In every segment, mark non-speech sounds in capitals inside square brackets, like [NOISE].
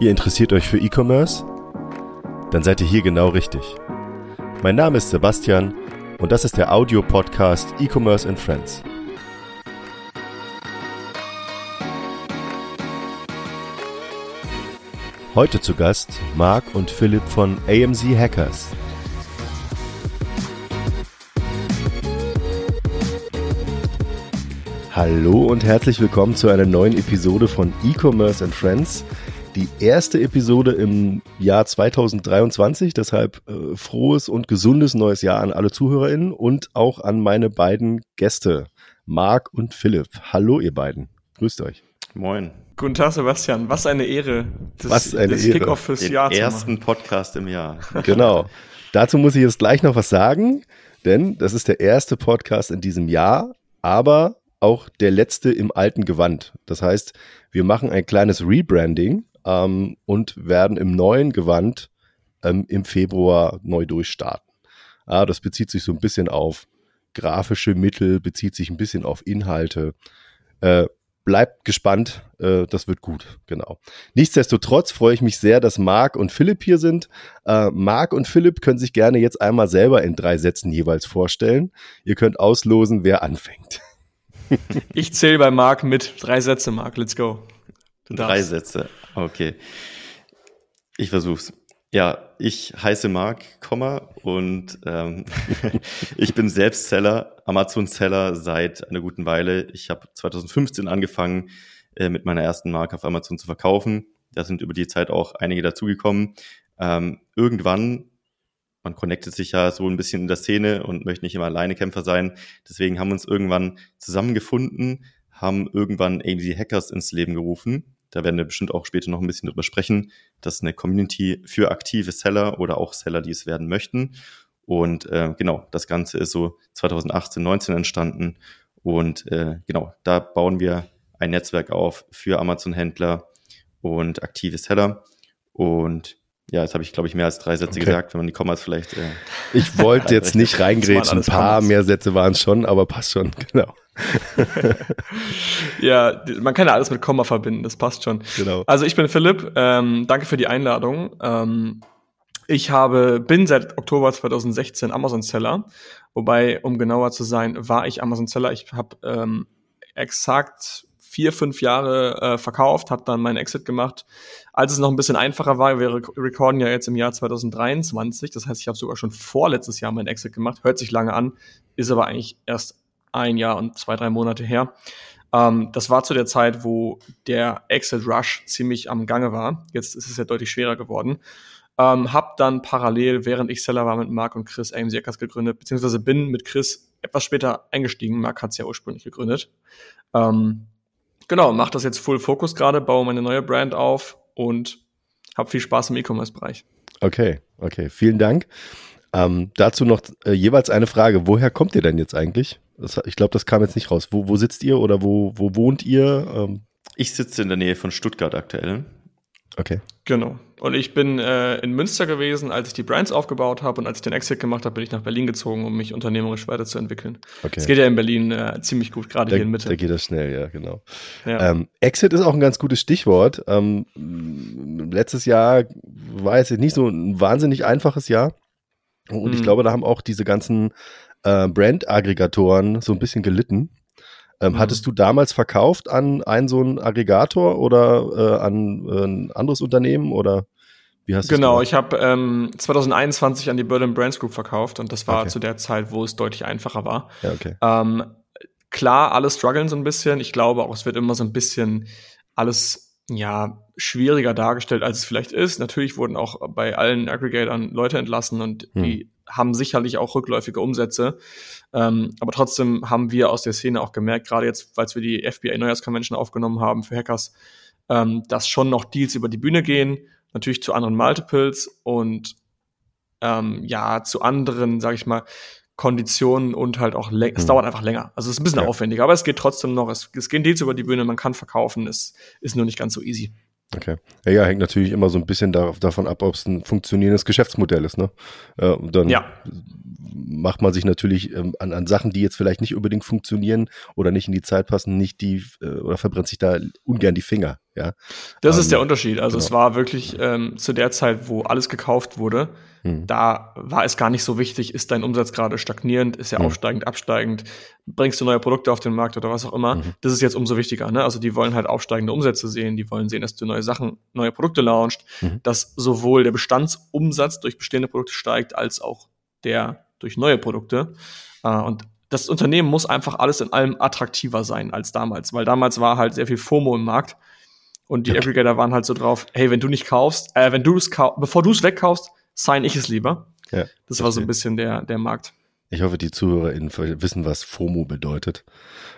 Ihr interessiert euch für E-Commerce? Dann seid ihr hier genau richtig. Mein Name ist Sebastian und das ist der Audio-Podcast E-Commerce and Friends. Heute zu Gast Marc und Philipp von AMZ Hackers. Hallo und herzlich willkommen zu einer neuen Episode von E-Commerce and Friends die erste Episode im Jahr 2023. Deshalb äh, frohes und gesundes neues Jahr an alle ZuhörerInnen und auch an meine beiden Gäste, Marc und Philipp. Hallo, ihr beiden. Grüßt euch. Moin. Guten Tag, Sebastian. Was eine Ehre, das, Was eine das Ehre. Kickoff fürs Den Jahr ersten machen. Podcast im Jahr. [LAUGHS] Genau. Dazu muss ich jetzt gleich noch was sagen, denn das ist der erste Podcast in diesem Jahr, aber auch der letzte im alten Gewand. Das heißt, wir machen ein kleines Rebranding ähm, und werden im neuen Gewand ähm, im Februar neu durchstarten. Ah, das bezieht sich so ein bisschen auf grafische Mittel, bezieht sich ein bisschen auf Inhalte. Äh, bleibt gespannt, äh, das wird gut, genau. Nichtsdestotrotz freue ich mich sehr, dass Marc und Philipp hier sind. Äh, Marc und Philipp können sich gerne jetzt einmal selber in drei Sätzen jeweils vorstellen. Ihr könnt auslosen, wer anfängt. ich zähle bei Marc mit. Drei Sätze, Marc, let's go. Drei Sätze. Okay. Ich versuch's. Ja, ich heiße Marc, Komma und ähm, [LAUGHS] ich bin selbst Seller, Amazon-Seller seit einer guten Weile. Ich habe 2015 angefangen, äh, mit meiner ersten Marke auf Amazon zu verkaufen. Da sind über die Zeit auch einige dazugekommen. Ähm, irgendwann, man connectet sich ja so ein bisschen in der Szene und möchte nicht immer alleine Kämpfer sein. Deswegen haben wir uns irgendwann zusammengefunden, haben irgendwann AMZ Hackers ins Leben gerufen da werden wir bestimmt auch später noch ein bisschen drüber sprechen. Das ist eine Community für aktive Seller oder auch Seller, die es werden möchten. Und äh, genau, das Ganze ist so 2018, 19 entstanden. Und äh, genau, da bauen wir ein Netzwerk auf für Amazon-Händler und aktive Seller. Und ja, jetzt habe ich, glaube ich, mehr als drei Sätze okay. gesagt, wenn man die Kommas vielleicht. Äh, ich wollte [LAUGHS] jetzt nicht reingrätschen, ein paar Kommas. mehr Sätze waren es schon, aber passt schon, [LAUGHS] genau. [LAUGHS] ja, man kann ja alles mit Komma verbinden, das passt schon. Genau. Also ich bin Philipp, ähm, danke für die Einladung. Ähm, ich habe, bin seit Oktober 2016 Amazon-Seller, wobei, um genauer zu sein, war ich Amazon-Seller. Ich habe ähm, exakt vier, fünf Jahre äh, verkauft, habe dann meinen Exit gemacht. Als es noch ein bisschen einfacher war, wir recorden ja jetzt im Jahr 2023, das heißt, ich habe sogar schon vorletztes Jahr meinen Exit gemacht, hört sich lange an, ist aber eigentlich erst ein Jahr und zwei, drei Monate her. Ähm, das war zu der Zeit, wo der Exit Rush ziemlich am Gange war. Jetzt ist es ja deutlich schwerer geworden. Ähm, hab dann parallel, während ich Seller war, mit Marc und Chris AMC Hackers gegründet, beziehungsweise bin mit Chris etwas später eingestiegen. Marc hat es ja ursprünglich gegründet. Ähm, genau, mach das jetzt Full Focus gerade, baue meine neue Brand auf und hab viel Spaß im E-Commerce-Bereich. Okay, okay, vielen Dank. Ähm, dazu noch äh, jeweils eine Frage. Woher kommt ihr denn jetzt eigentlich? Das, ich glaube, das kam jetzt nicht raus. Wo, wo sitzt ihr oder wo, wo wohnt ihr? Ähm ich sitze in der Nähe von Stuttgart aktuell. Okay. Genau. Und ich bin äh, in Münster gewesen, als ich die Brands aufgebaut habe und als ich den Exit gemacht habe, bin ich nach Berlin gezogen, um mich unternehmerisch weiterzuentwickeln. Okay. Es geht ja in Berlin äh, ziemlich gut, gerade hier in Mitte. Da geht das schnell, ja, genau. Ja. Ähm, Exit ist auch ein ganz gutes Stichwort. Ähm, letztes Jahr war es nicht so ein wahnsinnig einfaches Jahr. Und mhm. ich glaube, da haben auch diese ganzen äh, Brand-Aggregatoren so ein bisschen gelitten. Ähm, mhm. Hattest du damals verkauft an einen so einen Aggregator oder äh, an äh, ein anderes Unternehmen oder wie hast du Genau, ich habe ähm, 2021 an die Berlin Brands Group verkauft und das war okay. zu der Zeit, wo es deutlich einfacher war. Ja, okay. Ähm, klar, alle strugglen so ein bisschen. Ich glaube auch, es wird immer so ein bisschen alles ja schwieriger dargestellt, als es vielleicht ist. Natürlich wurden auch bei allen Aggregatoren Leute entlassen und hm. die haben sicherlich auch rückläufige Umsätze. Ähm, aber trotzdem haben wir aus der Szene auch gemerkt, gerade jetzt, weil wir die FBI Neujahrsconvention aufgenommen haben für Hackers, ähm, dass schon noch Deals über die Bühne gehen, natürlich zu anderen Multiples und ähm, ja, zu anderen, sag ich mal, Konditionen und halt auch, es hm. dauert einfach länger. Also es ist ein bisschen ja. aufwendiger, aber es geht trotzdem noch. Es, es gehen Deals über die Bühne, man kann verkaufen, es ist nur nicht ganz so easy. Okay. Ja, ja, hängt natürlich immer so ein bisschen da, davon ab, ob es ein funktionierendes Geschäftsmodell ist. Ne? Äh, dann ja. macht man sich natürlich ähm, an, an Sachen, die jetzt vielleicht nicht unbedingt funktionieren oder nicht in die Zeit passen, nicht die äh, oder verbrennt sich da ungern die Finger. Ja. Das ähm, ist der Unterschied. Also genau. es war wirklich ähm, zu der Zeit, wo alles gekauft wurde, hm. da war es gar nicht so wichtig, ist dein Umsatz gerade stagnierend, ist er hm. aufsteigend, absteigend, bringst du neue Produkte auf den Markt oder was auch immer. Mhm. Das ist jetzt umso wichtiger. Ne? Also die wollen halt aufsteigende Umsätze sehen, die wollen sehen, dass du neue Sachen, neue Produkte launchst, mhm. dass sowohl der Bestandsumsatz durch bestehende Produkte steigt, als auch der durch neue Produkte. Äh, und das Unternehmen muss einfach alles in allem attraktiver sein als damals, weil damals war halt sehr viel FOMO im Markt und die ja. Aggregator waren halt so drauf, hey, wenn du nicht kaufst, äh, wenn du es kaufst, bevor du es wegkaufst, sign ich es lieber. Ja, das war so ein bisschen der, der Markt. Ich hoffe, die ZuhörerInnen wissen, was FOMO bedeutet.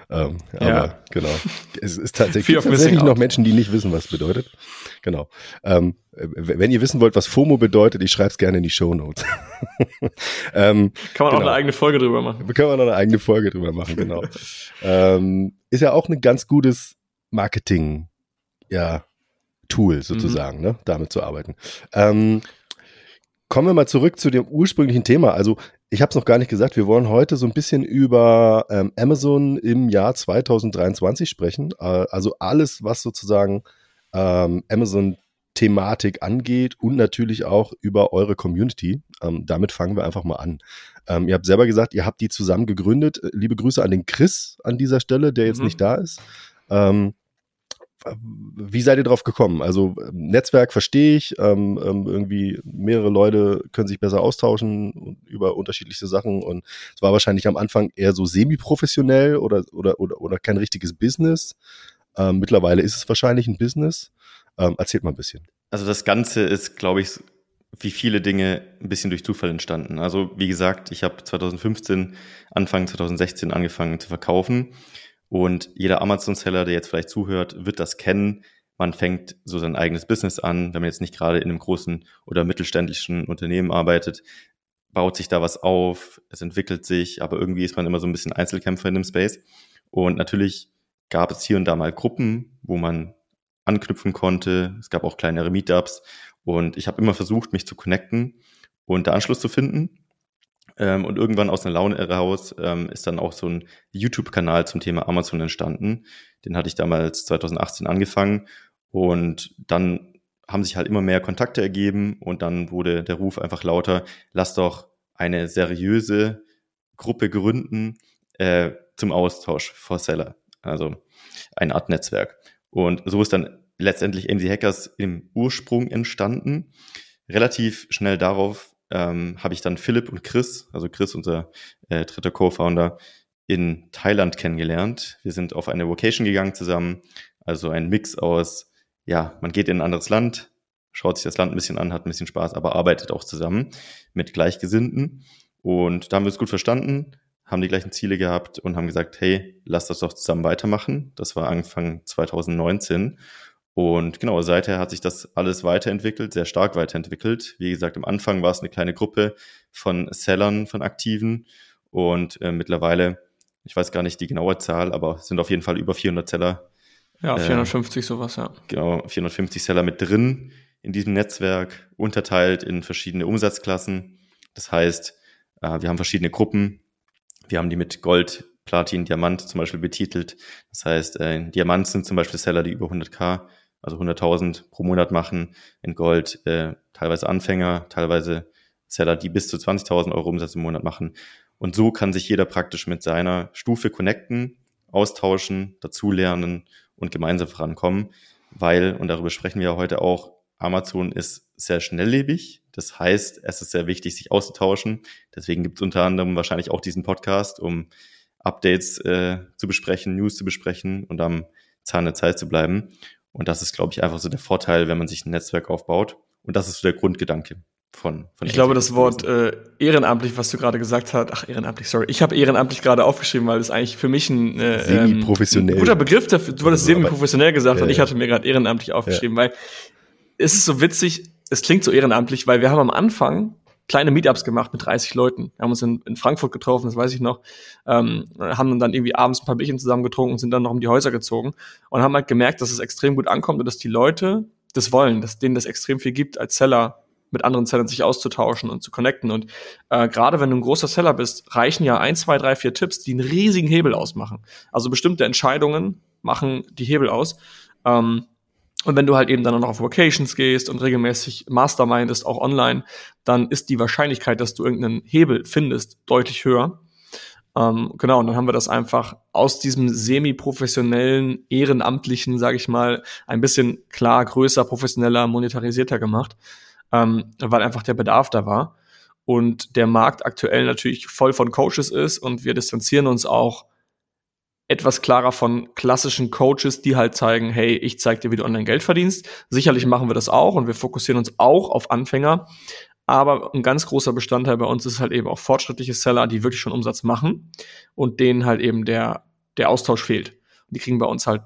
Ähm, aber ja. genau. Es ist tatsächlich, tatsächlich noch Menschen, die nicht wissen, was es bedeutet. Genau. Ähm, wenn ihr wissen wollt, was FOMO bedeutet, ich schreibe es gerne in die Show Notes. [LAUGHS] ähm, Kann man genau. auch eine eigene Folge drüber machen. Kann man noch eine eigene Folge drüber machen, genau. [LAUGHS] ähm, ist ja auch ein ganz gutes Marketing, ja, Tool sozusagen, mhm. ne, damit zu arbeiten. Ähm, kommen wir mal zurück zu dem ursprünglichen Thema. Also ich habe es noch gar nicht gesagt, wir wollen heute so ein bisschen über ähm, Amazon im Jahr 2023 sprechen. Äh, also alles, was sozusagen ähm, Amazon-Thematik angeht und natürlich auch über eure Community. Ähm, damit fangen wir einfach mal an. Ähm, ihr habt selber gesagt, ihr habt die zusammen gegründet. Liebe Grüße an den Chris an dieser Stelle, der jetzt mhm. nicht da ist. Ähm, wie seid ihr drauf gekommen? Also Netzwerk verstehe ich, ähm, ähm, irgendwie mehrere Leute können sich besser austauschen über unterschiedlichste Sachen und es war wahrscheinlich am Anfang eher so semi-professionell oder, oder, oder, oder kein richtiges Business. Ähm, mittlerweile ist es wahrscheinlich ein Business. Ähm, erzählt mal ein bisschen. Also das Ganze ist, glaube ich, wie viele Dinge ein bisschen durch Zufall entstanden. Also wie gesagt, ich habe 2015, Anfang 2016 angefangen zu verkaufen und jeder Amazon-Seller, der jetzt vielleicht zuhört, wird das kennen. Man fängt so sein eigenes Business an, wenn man jetzt nicht gerade in einem großen oder mittelständischen Unternehmen arbeitet, baut sich da was auf, es entwickelt sich, aber irgendwie ist man immer so ein bisschen Einzelkämpfer in dem Space. Und natürlich gab es hier und da mal Gruppen, wo man anknüpfen konnte. Es gab auch kleinere Meetups und ich habe immer versucht, mich zu connecten und da Anschluss zu finden. Ähm, und irgendwann aus einer Laune heraus ähm, ist dann auch so ein YouTube-Kanal zum Thema Amazon entstanden. Den hatte ich damals 2018 angefangen und dann haben sich halt immer mehr Kontakte ergeben und dann wurde der Ruf einfach lauter, lass doch eine seriöse Gruppe gründen äh, zum Austausch vor Seller. Also eine Art Netzwerk. Und so ist dann letztendlich AMC Hackers im Ursprung entstanden. Relativ schnell darauf ähm, habe ich dann Philipp und Chris, also Chris, unser äh, dritter Co-Founder, in Thailand kennengelernt. Wir sind auf eine Vocation gegangen zusammen, also ein Mix aus, ja, man geht in ein anderes Land, schaut sich das Land ein bisschen an, hat ein bisschen Spaß, aber arbeitet auch zusammen mit Gleichgesinnten. Und da haben wir es gut verstanden, haben die gleichen Ziele gehabt und haben gesagt, hey, lass das doch zusammen weitermachen. Das war Anfang 2019. Und genau, seither hat sich das alles weiterentwickelt, sehr stark weiterentwickelt. Wie gesagt, am Anfang war es eine kleine Gruppe von Sellern, von Aktiven. Und äh, mittlerweile, ich weiß gar nicht die genaue Zahl, aber es sind auf jeden Fall über 400 Seller. Ja, 450 äh, sowas, ja. Genau, 450 Seller mit drin in diesem Netzwerk, unterteilt in verschiedene Umsatzklassen. Das heißt, äh, wir haben verschiedene Gruppen. Wir haben die mit Gold, Platin, Diamant zum Beispiel betitelt. Das heißt, äh, Diamant sind zum Beispiel Seller, die über 100k also 100.000 pro Monat machen in Gold, äh, teilweise Anfänger, teilweise Seller, die bis zu 20.000 Euro Umsatz im Monat machen. Und so kann sich jeder praktisch mit seiner Stufe connecten, austauschen, dazulernen und gemeinsam vorankommen, weil, und darüber sprechen wir ja heute auch, Amazon ist sehr schnelllebig. Das heißt, es ist sehr wichtig, sich auszutauschen. Deswegen gibt es unter anderem wahrscheinlich auch diesen Podcast, um Updates äh, zu besprechen, News zu besprechen und am Zahn der Zeit zu bleiben. Und das ist, glaube ich, einfach so der Vorteil, wenn man sich ein Netzwerk aufbaut. Und das ist so der Grundgedanke von, von Ich glaube, das Wort äh, ehrenamtlich, was du gerade gesagt hast, ach, ehrenamtlich, sorry, ich habe ehrenamtlich gerade aufgeschrieben, weil das eigentlich für mich ein, äh, semi-professionell. Ähm, guter Begriff dafür. Du hattest semi-professionell gesagt ja, und ich hatte mir gerade ehrenamtlich aufgeschrieben, ja. weil es ist so witzig, es klingt so ehrenamtlich, weil wir haben am Anfang kleine Meetups gemacht mit 30 Leuten. Wir haben uns in, in Frankfurt getroffen, das weiß ich noch, ähm, haben dann irgendwie abends ein paar Bierchen zusammen getrunken und sind dann noch um die Häuser gezogen und haben halt gemerkt, dass es extrem gut ankommt und dass die Leute das wollen, dass denen das extrem viel gibt, als Seller mit anderen Sellern sich auszutauschen und zu connecten. Und äh, gerade wenn du ein großer Seller bist, reichen ja ein, zwei, drei, vier Tipps, die einen riesigen Hebel ausmachen. Also bestimmte Entscheidungen machen die Hebel aus. Ähm, Und wenn du halt eben dann noch auf Vocations gehst und regelmäßig mastermindest, auch online, dann ist die Wahrscheinlichkeit, dass du irgendeinen Hebel findest, deutlich höher. Ähm, genau, und dann haben wir das einfach aus diesem semi-professionellen, ehrenamtlichen, sage ich mal, ein bisschen klar, größer, professioneller, monetarisierter gemacht, ähm, weil einfach der Bedarf da war. Und der Markt aktuell natürlich voll von Coaches ist und wir distanzieren uns auch etwas klarer von klassischen Coaches, die halt zeigen, hey, ich zeig dir, wie du online Geld verdienst. Sicherlich machen wir das auch und wir fokussieren uns auch auf Anfänger. Aber ein ganz großer Bestandteil bei uns ist halt eben auch fortschrittliche Seller, die wirklich schon Umsatz machen und denen halt eben der, der Austausch fehlt. Und die kriegen bei uns halt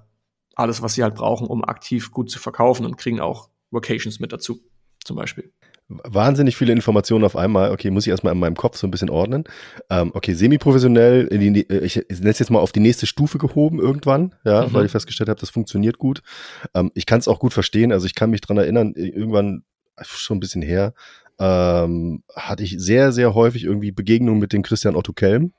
alles, was sie halt brauchen, um aktiv gut zu verkaufen und kriegen auch Vocations mit dazu, zum Beispiel wahnsinnig viele Informationen auf einmal. Okay, muss ich erstmal in meinem Kopf so ein bisschen ordnen. Ähm, okay, semi-professionell, ich nenne es jetzt mal auf die nächste Stufe gehoben irgendwann, ja, mhm. weil ich festgestellt habe, das funktioniert gut. Ähm, ich kann es auch gut verstehen, also ich kann mich dran erinnern, irgendwann schon ein bisschen her, ähm, hatte ich sehr, sehr häufig irgendwie Begegnungen mit dem Christian Otto Kelm,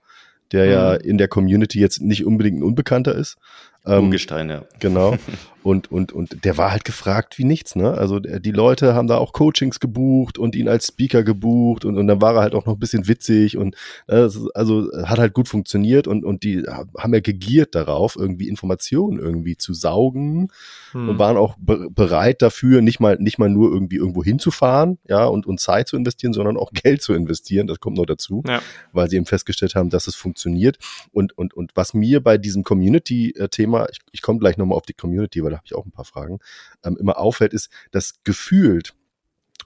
der mhm. ja in der Community jetzt nicht unbedingt ein Unbekannter ist. Ähm, Urgestein, ja. Genau. [LAUGHS] Und, und, und der war halt gefragt wie nichts, ne? Also die Leute haben da auch Coachings gebucht und ihn als Speaker gebucht und, und dann war er halt auch noch ein bisschen witzig und äh, also hat halt gut funktioniert und, und die haben ja gegiert darauf, irgendwie Informationen irgendwie zu saugen hm. und waren auch be bereit dafür, nicht mal, nicht mal nur irgendwie irgendwo hinzufahren, ja, und, und Zeit zu investieren, sondern auch Geld zu investieren. Das kommt noch dazu, ja. weil sie eben festgestellt haben, dass es funktioniert. Und, und, und was mir bei diesem Community-Thema, ich, ich komme gleich nochmal auf die Community, weil da habe ich auch ein paar Fragen, ähm, immer auffällt, ist, dass gefühlt,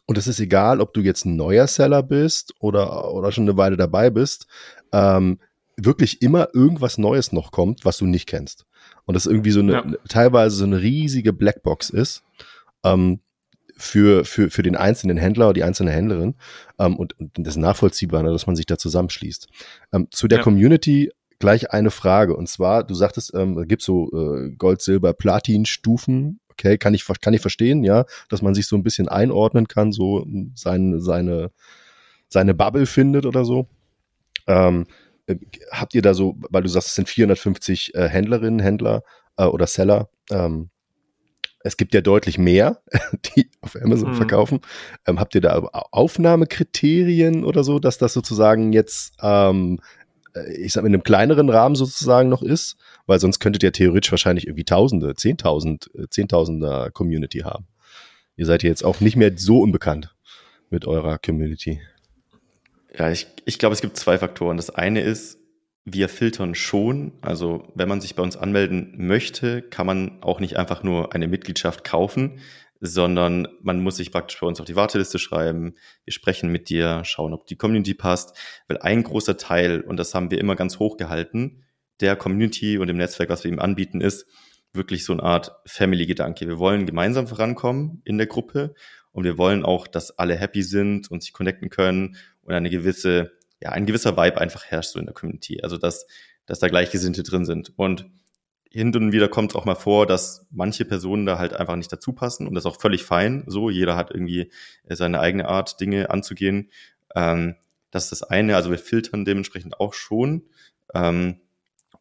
und es ist egal, ob du jetzt ein neuer Seller bist oder, oder schon eine Weile dabei bist, ähm, wirklich immer irgendwas Neues noch kommt, was du nicht kennst. Und das irgendwie so eine, ja. teilweise so eine riesige Blackbox ist. Ähm, für, für, für den einzelnen Händler oder die einzelne Händlerin ähm, und, und das ist nachvollziehbar, ne, dass man sich da zusammenschließt. Ähm, zu der ja. Community gleich eine Frage. Und zwar, du sagtest, ähm, es gibt so äh, Gold, Silber, Platin-Stufen. Okay, kann ich, kann ich verstehen, ja, dass man sich so ein bisschen einordnen kann, so sein, seine, seine Bubble findet oder so. Ähm, äh, habt ihr da so, weil du sagst, es sind 450 äh, Händlerinnen, Händler äh, oder Seller, ähm, es gibt ja deutlich mehr, [LAUGHS] die auf Amazon mhm. verkaufen. Ähm, habt ihr da Aufnahmekriterien oder so, dass das sozusagen jetzt ähm, äh, ich sag mal, in einem kleineren Rahmen sozusagen noch ist, weil sonst könntet ihr theoretisch wahrscheinlich irgendwie Tausende, Zehntausend, äh, Zehntausender Community haben. Ihr seid jetzt auch nicht mehr so unbekannt mit eurer Community. Ja, ich, ich glaube, es gibt zwei Faktoren. Das eine ist, wir filtern schon. Also wenn man sich bei uns anmelden möchte, kann man auch nicht einfach nur eine Mitgliedschaft kaufen, sondern man muss sich praktisch bei uns auf die Warteliste schreiben. Wir sprechen mit dir, schauen, ob die Community passt, weil ein großer Teil, und das haben wir immer ganz hoch gehalten, der Community und dem Netzwerk, was wir ihm anbieten, ist wirklich so eine Art Family-Gedanke. Wir wollen gemeinsam vorankommen in der Gruppe und wir wollen auch, dass alle happy sind und sich connecten können und eine gewisse, ja, ein gewisser Vibe einfach herrscht so in der Community. Also, dass, dass da Gleichgesinnte drin sind. Und hin und wieder kommt es auch mal vor, dass manche Personen da halt einfach nicht dazu passen und das ist auch völlig fein. So, jeder hat irgendwie äh, seine eigene Art, Dinge anzugehen. Ähm, das ist das eine. Also wir filtern dementsprechend auch schon. Ähm,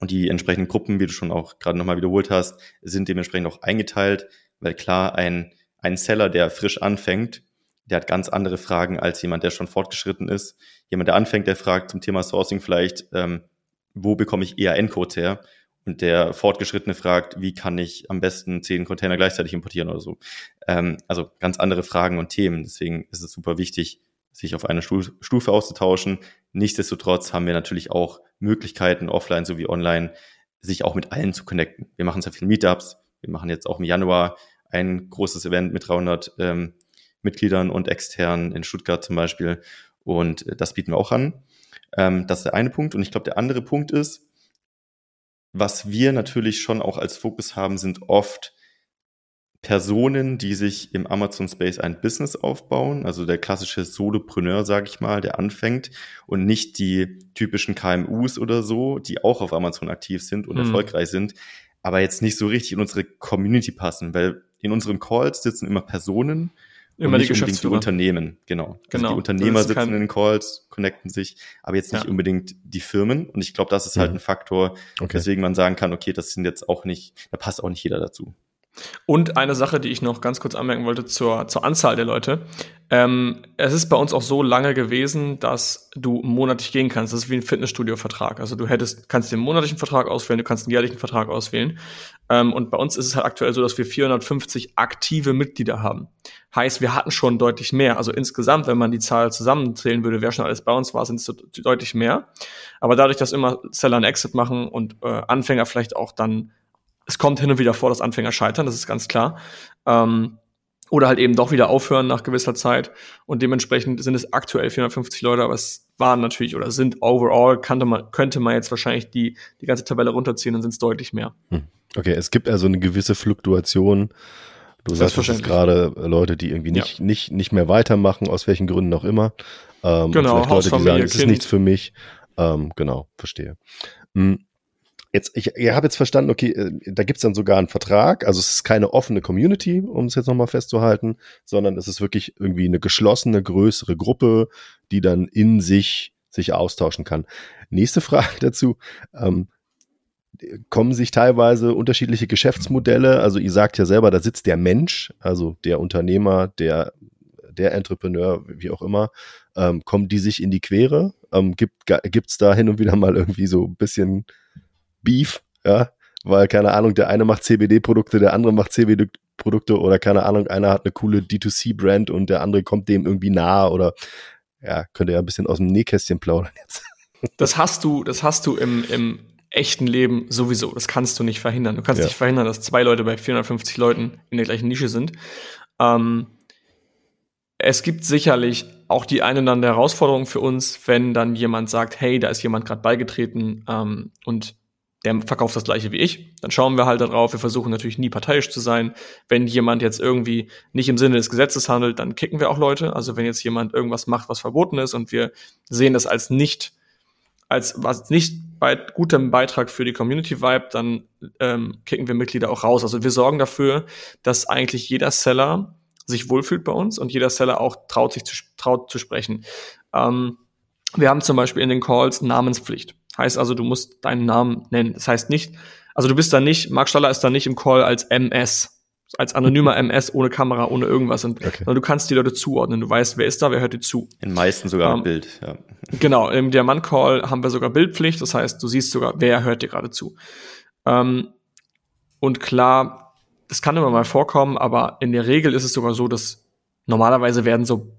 und die entsprechenden Gruppen, wie du schon auch gerade nochmal wiederholt hast, sind dementsprechend auch eingeteilt, weil klar, ein, ein Seller, der frisch anfängt, der hat ganz andere Fragen als jemand, der schon fortgeschritten ist. Jemand, der anfängt, der fragt zum Thema Sourcing vielleicht, ähm, wo bekomme ich EAN-Codes her? Der Fortgeschrittene fragt, wie kann ich am besten zehn Container gleichzeitig importieren oder so. Ähm, also ganz andere Fragen und Themen. Deswegen ist es super wichtig, sich auf einer Stufe auszutauschen. Nichtsdestotrotz haben wir natürlich auch Möglichkeiten, offline sowie online, sich auch mit allen zu connecten. Wir machen sehr viele Meetups. Wir machen jetzt auch im Januar ein großes Event mit 300 ähm, Mitgliedern und externen in Stuttgart zum Beispiel. Und äh, das bieten wir auch an. Ähm, das ist der eine Punkt. Und ich glaube, der andere Punkt ist, was wir natürlich schon auch als Fokus haben, sind oft Personen, die sich im Amazon Space ein Business aufbauen, also der klassische Solopreneur, sage ich mal, der anfängt und nicht die typischen KMUs oder so, die auch auf Amazon aktiv sind und mhm. erfolgreich sind, aber jetzt nicht so richtig in unsere Community passen, weil in unseren Calls sitzen immer Personen, Immer nicht die unbedingt die Unternehmen, genau. Also genau. die Unternehmer sitzen in den Calls, connecten sich, aber jetzt nicht ja. unbedingt die Firmen. Und ich glaube, das ist halt mhm. ein Faktor, okay. weswegen man sagen kann, okay, das sind jetzt auch nicht, da passt auch nicht jeder dazu. Und eine Sache, die ich noch ganz kurz anmerken wollte zur, zur Anzahl der Leute. Ähm, es ist bei uns auch so lange gewesen, dass du monatlich gehen kannst. Das ist wie ein Fitnessstudio-Vertrag. Also du hättest, kannst den monatlichen Vertrag auswählen, du kannst einen jährlichen Vertrag auswählen. Ähm, und bei uns ist es halt aktuell so, dass wir 450 aktive Mitglieder haben. Heißt, wir hatten schon deutlich mehr. Also insgesamt, wenn man die Zahl zusammenzählen würde, wer schon alles bei uns war, sind es deutlich mehr. Aber dadurch, dass immer Seller einen Exit machen und äh, Anfänger vielleicht auch dann es kommt hin und wieder vor, dass Anfänger scheitern, das ist ganz klar. Ähm, oder halt eben doch wieder aufhören nach gewisser Zeit. Und dementsprechend sind es aktuell 450 Leute, aber es waren natürlich oder sind overall, könnte man, könnte man jetzt wahrscheinlich die, die ganze Tabelle runterziehen, dann sind es deutlich mehr. Hm. Okay, es gibt also eine gewisse Fluktuation. Du sagst es gerade Leute, die irgendwie nicht, ja. nicht, nicht mehr weitermachen, aus welchen Gründen auch immer. Ähm, genau, Leute, die sagen, es ist nichts für mich. Ähm, genau, verstehe. Hm. Jetzt, ich, ihr habt jetzt verstanden, okay, äh, da gibt's dann sogar einen Vertrag. Also es ist keine offene Community, um es jetzt nochmal festzuhalten, sondern es ist wirklich irgendwie eine geschlossene, größere Gruppe, die dann in sich sich austauschen kann. Nächste [LAUGHS] Frage dazu. Ähm, kommen sich teilweise unterschiedliche Geschäftsmodelle. Also ihr sagt ja selber, da sitzt der Mensch, also der Unternehmer, der, der Entrepreneur, wie auch immer, ähm, kommen die sich in die Quere? Ähm, gibt gibt's da hin und wieder mal irgendwie so ein bisschen Beef, ja, weil keine Ahnung, der eine macht CBD-Produkte, der andere macht CBD-Produkte oder keine Ahnung, einer hat eine coole D2C-Brand und der andere kommt dem irgendwie nahe oder ja, könnte ja ein bisschen aus dem Nähkästchen plaudern jetzt. [LAUGHS] Das hast du, das hast du im, im echten Leben sowieso. Das kannst du nicht verhindern. Du kannst ja. nicht verhindern, dass zwei Leute bei 450 Leuten in der gleichen Nische sind. Ähm, es gibt sicherlich auch die eine oder andere Herausforderung für uns, wenn dann jemand sagt, hey, da ist jemand gerade beigetreten ähm, und der verkauft das gleiche wie ich. Dann schauen wir halt darauf. Wir versuchen natürlich nie parteiisch zu sein. Wenn jemand jetzt irgendwie nicht im Sinne des Gesetzes handelt, dann kicken wir auch Leute. Also wenn jetzt jemand irgendwas macht, was verboten ist und wir sehen das als nicht, als was nicht bei gutem Beitrag für die Community Vibe, dann ähm, kicken wir Mitglieder auch raus. Also wir sorgen dafür, dass eigentlich jeder Seller sich wohlfühlt bei uns und jeder Seller auch traut sich zu, traut zu sprechen. Ähm, wir haben zum Beispiel in den Calls Namenspflicht. Heißt also, du musst deinen Namen nennen. Das heißt nicht, also du bist da nicht, Mark Staller ist da nicht im Call als MS, als anonymer MS ohne Kamera, ohne irgendwas. Und, okay. Sondern du kannst die Leute zuordnen. Du weißt, wer ist da, wer hört dir zu. In meisten sogar ähm, Bild, ja. [LAUGHS] Genau, im Diamant-Call haben wir sogar Bildpflicht. Das heißt, du siehst sogar, wer hört dir gerade zu. Ähm, und klar, das kann immer mal vorkommen, aber in der Regel ist es sogar so, dass normalerweise werden so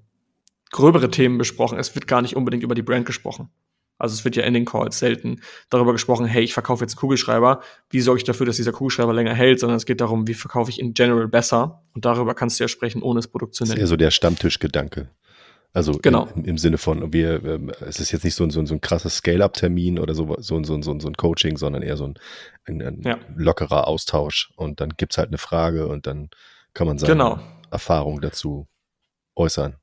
gröbere Themen besprochen. Es wird gar nicht unbedingt über die Brand gesprochen. Also es wird ja in den Calls selten darüber gesprochen, hey, ich verkaufe jetzt einen Kugelschreiber, wie sorge ich dafür, dass dieser Kugelschreiber länger hält, sondern es geht darum, wie verkaufe ich in general besser und darüber kannst du ja sprechen, ohne das Produkt zu nennen. Das ist eher so der Stammtischgedanke. Also genau. im, im Sinne von, wir, ähm, es ist jetzt nicht so ein, so ein, so ein krasses Scale-Up-Termin oder so, so, so, so, so ein Coaching, sondern eher so ein, ein, ein ja. lockerer Austausch. Und dann gibt's halt eine Frage und dann kann man seine genau. Erfahrung dazu äußern.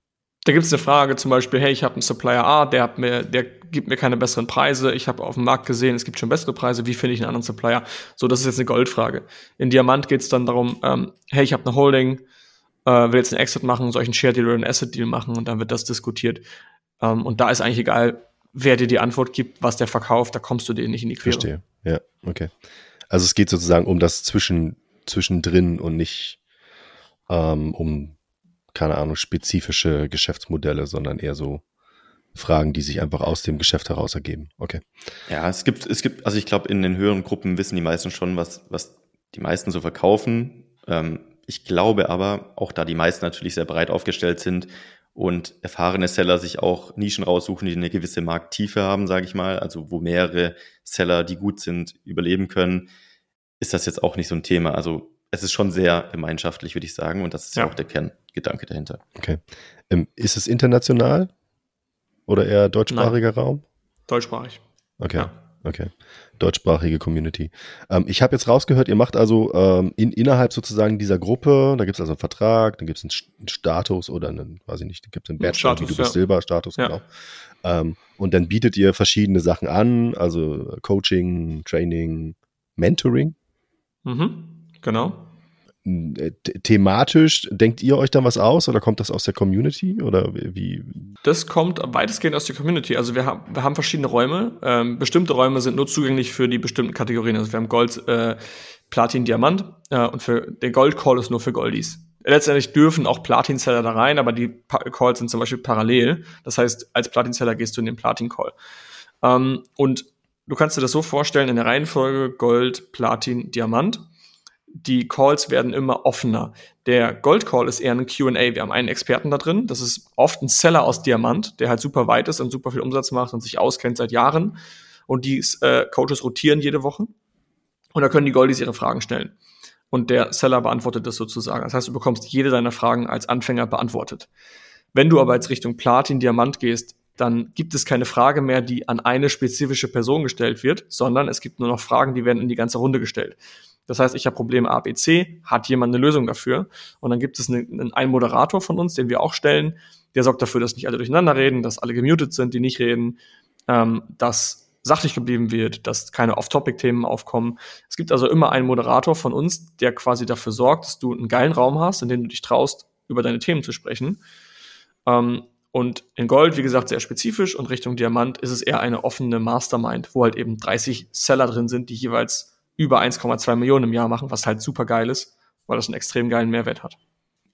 Da gibt es eine Frage zum Beispiel, hey, ich habe einen Supplier A, der hat mir, der gibt mir keine besseren Preise. Ich habe auf dem Markt gesehen, es gibt schon bessere Preise. Wie finde ich einen anderen Supplier? So, das ist jetzt eine Goldfrage. In Diamant geht es dann darum, ähm, hey, ich habe eine Holding, äh, will jetzt einen Exit machen, soll ich einen Share Deal oder einen Asset Deal machen? Und dann wird das diskutiert. Ähm, und da ist eigentlich egal, wer dir die Antwort gibt, was der verkauft, da kommst du dir nicht in die Quere. Verstehe. Ja, okay. Also es geht sozusagen um das Zwischen, Zwischendrin und nicht ähm, um keine Ahnung, spezifische Geschäftsmodelle, sondern eher so Fragen, die sich einfach aus dem Geschäft heraus ergeben. Okay. Ja, es gibt, es gibt, also ich glaube, in den höheren Gruppen wissen die meisten schon, was, was die meisten so verkaufen. Ähm, ich glaube aber, auch da die meisten natürlich sehr breit aufgestellt sind und erfahrene Seller sich auch Nischen raussuchen, die eine gewisse Markttiefe haben, sage ich mal, also wo mehrere Seller, die gut sind, überleben können, ist das jetzt auch nicht so ein Thema. Also es ist schon sehr gemeinschaftlich, würde ich sagen, und das ist ja auch der Kerngedanke dahinter. Okay. Ähm, ist es international oder eher deutschsprachiger Nein. Raum? Deutschsprachig. Okay. Ja. Okay. Deutschsprachige Community. Ähm, ich habe jetzt rausgehört, ihr macht also ähm, in, innerhalb sozusagen dieser Gruppe, da gibt es also einen Vertrag, dann gibt es einen, Status oder einen, weiß ich nicht, gibt es einen Bachelor, Status, wie du bist, ja. Silber-Status, ja. genau. Ähm, und dann bietet ihr verschiedene Sachen an, also Coaching, Training, Mentoring. Mhm. Genau. Äh, thematisch, denkt ihr euch dann was aus oder kommt das aus der Community oder wie? Das kommt weitestgehend aus der Community. Also wir haben, wir haben verschiedene Räume. Ähm, bestimmte Räume sind nur zugänglich für die bestimmten Kategorien. Also wir haben Gold, äh, Platin, Diamant äh, und für der Gold Call ist nur für Goldies. Letztendlich dürfen auch Platin-Seller da rein, aber die pa Calls sind zum Beispiel parallel. Das heißt, als Platin-Seller gehst du in den Platin-Call. Ähm, und du kannst dir das so vorstellen in der Reihenfolge Gold, Platin, Diamant die Calls werden immer offener. Der Gold Call ist eher ein QA. Wir haben einen Experten da drin. Das ist oft ein Seller aus Diamant, der halt super weit ist und super viel Umsatz macht und sich auskennt seit Jahren. Und die äh, Coaches rotieren jede Woche. Und da können die Goldies ihre Fragen stellen. Und der Seller beantwortet das sozusagen. Das heißt, du bekommst jede deiner Fragen als Anfänger beantwortet. Wenn du aber jetzt Richtung Platin, Diamant gehst, dann gibt es keine Frage mehr, die an eine spezifische Person gestellt wird, sondern es gibt nur noch Fragen, die werden in die ganze Runde gestellt. Das heißt, ich habe Probleme A, B, C, hat jemand eine Lösung dafür? Und dann gibt es einen, einen Moderator von uns, den wir auch stellen, der sorgt dafür, dass nicht alle durcheinander reden, dass alle gemutet sind, die nicht reden, ähm, dass sachlich geblieben wird, dass keine Off-Topic-Themen aufkommen. Es gibt also immer einen Moderator von uns, der quasi dafür sorgt, dass du einen geilen Raum hast, in dem du dich traust, über deine Themen zu sprechen. Ähm, und in Gold, wie gesagt, sehr spezifisch und Richtung Diamant ist es eher eine offene Mastermind, wo halt eben 30 Seller drin sind, die jeweils über 1,2 Millionen im Jahr machen, was halt super geil ist, weil das einen extrem geilen Mehrwert hat.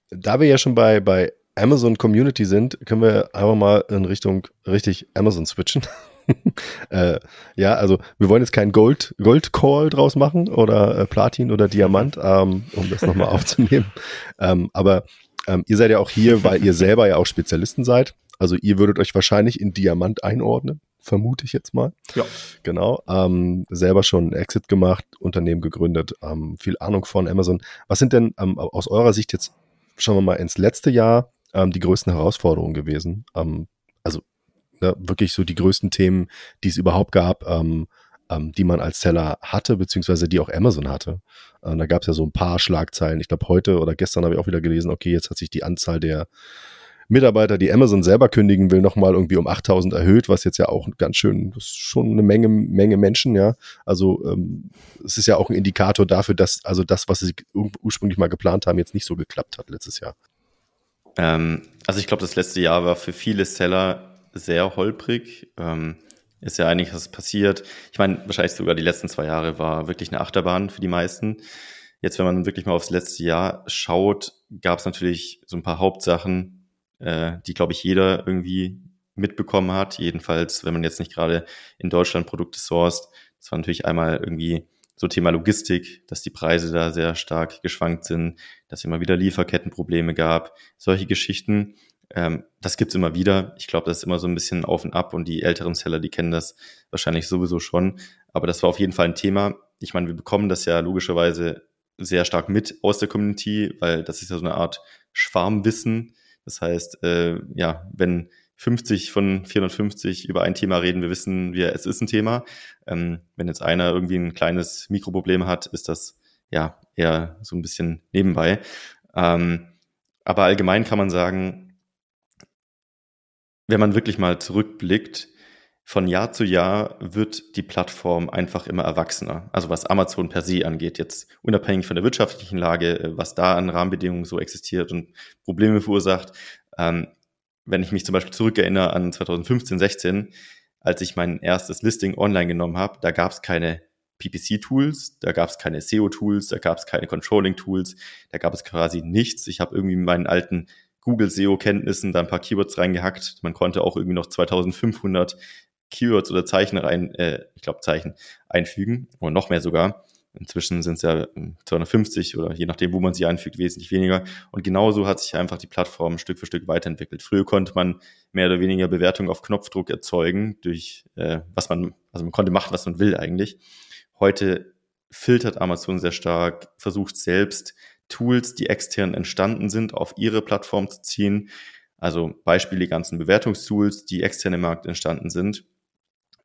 Da wir ja schon bei, bei Amazon Community sind, können wir einfach mal in Richtung richtig Amazon switchen. [LAUGHS] äh, ja, also wir wollen jetzt keinen Gold, Gold Call draus machen oder äh, Platin oder Diamant, [LAUGHS] ähm, um das nochmal aufzunehmen. Ähm, aber ähm, ihr seid ja auch hier, weil ihr selber ja auch Spezialisten seid. Also ihr würdet euch wahrscheinlich in Diamant einordnen vermute ich jetzt mal. Ja. Genau. Ähm, selber schon Exit gemacht, Unternehmen gegründet, ähm, viel Ahnung von Amazon. Was sind denn ähm, aus eurer Sicht jetzt, schauen wir mal, ins letzte Jahr ähm, die größten Herausforderungen gewesen? Ähm, also ne, wirklich so die größten Themen, die es überhaupt gab, ähm, die man als Seller hatte, beziehungsweise die auch Amazon hatte. Da gab es ja so ein paar Schlagzeilen. Ich glaube, heute oder gestern habe ich auch wieder gelesen, okay, jetzt hat sich die Anzahl der Mitarbeiter, die Amazon selber kündigen will, nochmal irgendwie um 8000 erhöht, was jetzt ja auch ganz schön, das ist schon eine Menge, Menge Menschen, ja. Also ähm, es ist ja auch ein Indikator dafür, dass also das, was sie ursprünglich mal geplant haben, jetzt nicht so geklappt hat letztes Jahr. Ähm, also ich glaube, das letzte Jahr war für viele Seller sehr holprig. Ähm, ist ja einiges passiert. Ich meine, wahrscheinlich sogar die letzten zwei Jahre war wirklich eine Achterbahn für die meisten. Jetzt, wenn man wirklich mal aufs letzte Jahr schaut, gab es natürlich so ein paar Hauptsachen, äh, die, glaube ich, jeder irgendwie mitbekommen hat. Jedenfalls, wenn man jetzt nicht gerade in Deutschland Produkte sourced. Das war natürlich einmal irgendwie so Thema Logistik, dass die Preise da sehr stark geschwankt sind, dass es immer wieder Lieferkettenprobleme gab, solche Geschichten. Ähm, das gibt's immer wieder. Ich glaube, das ist immer so ein bisschen auf und ab und die älteren Seller, die kennen das wahrscheinlich sowieso schon. Aber das war auf jeden Fall ein Thema. Ich meine, wir bekommen das ja logischerweise sehr stark mit aus der Community, weil das ist ja so eine Art Schwarmwissen, das heißt, äh, ja, wenn 50 von 450 über ein Thema reden, wir wissen, wir, es ist ein Thema. Ähm, wenn jetzt einer irgendwie ein kleines Mikroproblem hat, ist das ja eher so ein bisschen nebenbei. Ähm, aber allgemein kann man sagen, wenn man wirklich mal zurückblickt, von Jahr zu Jahr wird die Plattform einfach immer erwachsener. Also was Amazon per se angeht, jetzt unabhängig von der wirtschaftlichen Lage, äh, was da an Rahmenbedingungen so existiert und Probleme verursacht. Ähm, wenn ich mich zum Beispiel zurückerinnere an 2015, 16, als ich mein erstes Listing online genommen habe, da gab es keine PPC-Tools, da gab es keine SEO-Tools, da gab es keine Controlling-Tools, da gab es quasi nichts. Ich habe irgendwie meinen alten Google SEO-Kenntnissen da ein paar Keywords reingehackt. Man konnte auch irgendwie noch 2500 Keywords oder Zeichen rein, äh, ich glaube Zeichen einfügen oder noch mehr sogar. Inzwischen sind es ja 250 oder je nachdem, wo man sie einfügt, wesentlich weniger. Und genauso hat sich einfach die Plattform Stück für Stück weiterentwickelt. Früher konnte man mehr oder weniger Bewertung auf Knopfdruck erzeugen, durch äh, was man, also man konnte machen, was man will eigentlich. Heute filtert Amazon sehr stark, versucht selbst Tools, die extern entstanden sind, auf ihre Plattform zu ziehen. Also Beispiel die ganzen Bewertungstools, die extern im Markt entstanden sind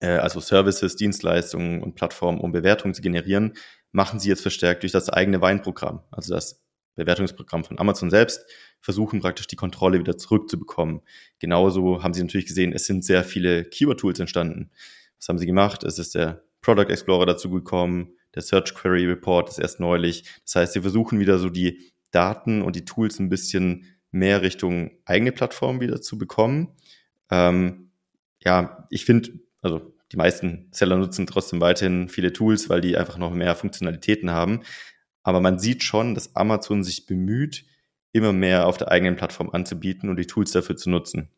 also Services, Dienstleistungen und Plattformen, um Bewertungen zu generieren, machen sie jetzt verstärkt durch das eigene Weinprogramm, also das Bewertungsprogramm von Amazon selbst, versuchen praktisch die Kontrolle wieder zurückzubekommen. Genauso haben sie natürlich gesehen, es sind sehr viele Keyword-Tools entstanden. Was haben sie gemacht? Es ist der Product Explorer dazu gekommen, Der Search Query Report ist erst neulich. Das heißt, sie versuchen wieder so die Daten und die Tools ein bisschen mehr Richtung eigene Plattform wieder zu bekommen. Ähm, ja, ich finde, also die meisten Seller nutzen trotzdem weiterhin viele Tools, weil die einfach noch mehr Funktionalitäten haben. Aber man sieht schon, dass Amazon sich bemüht, immer mehr auf der eigenen Plattform anzubieten und die Tools dafür zu nutzen.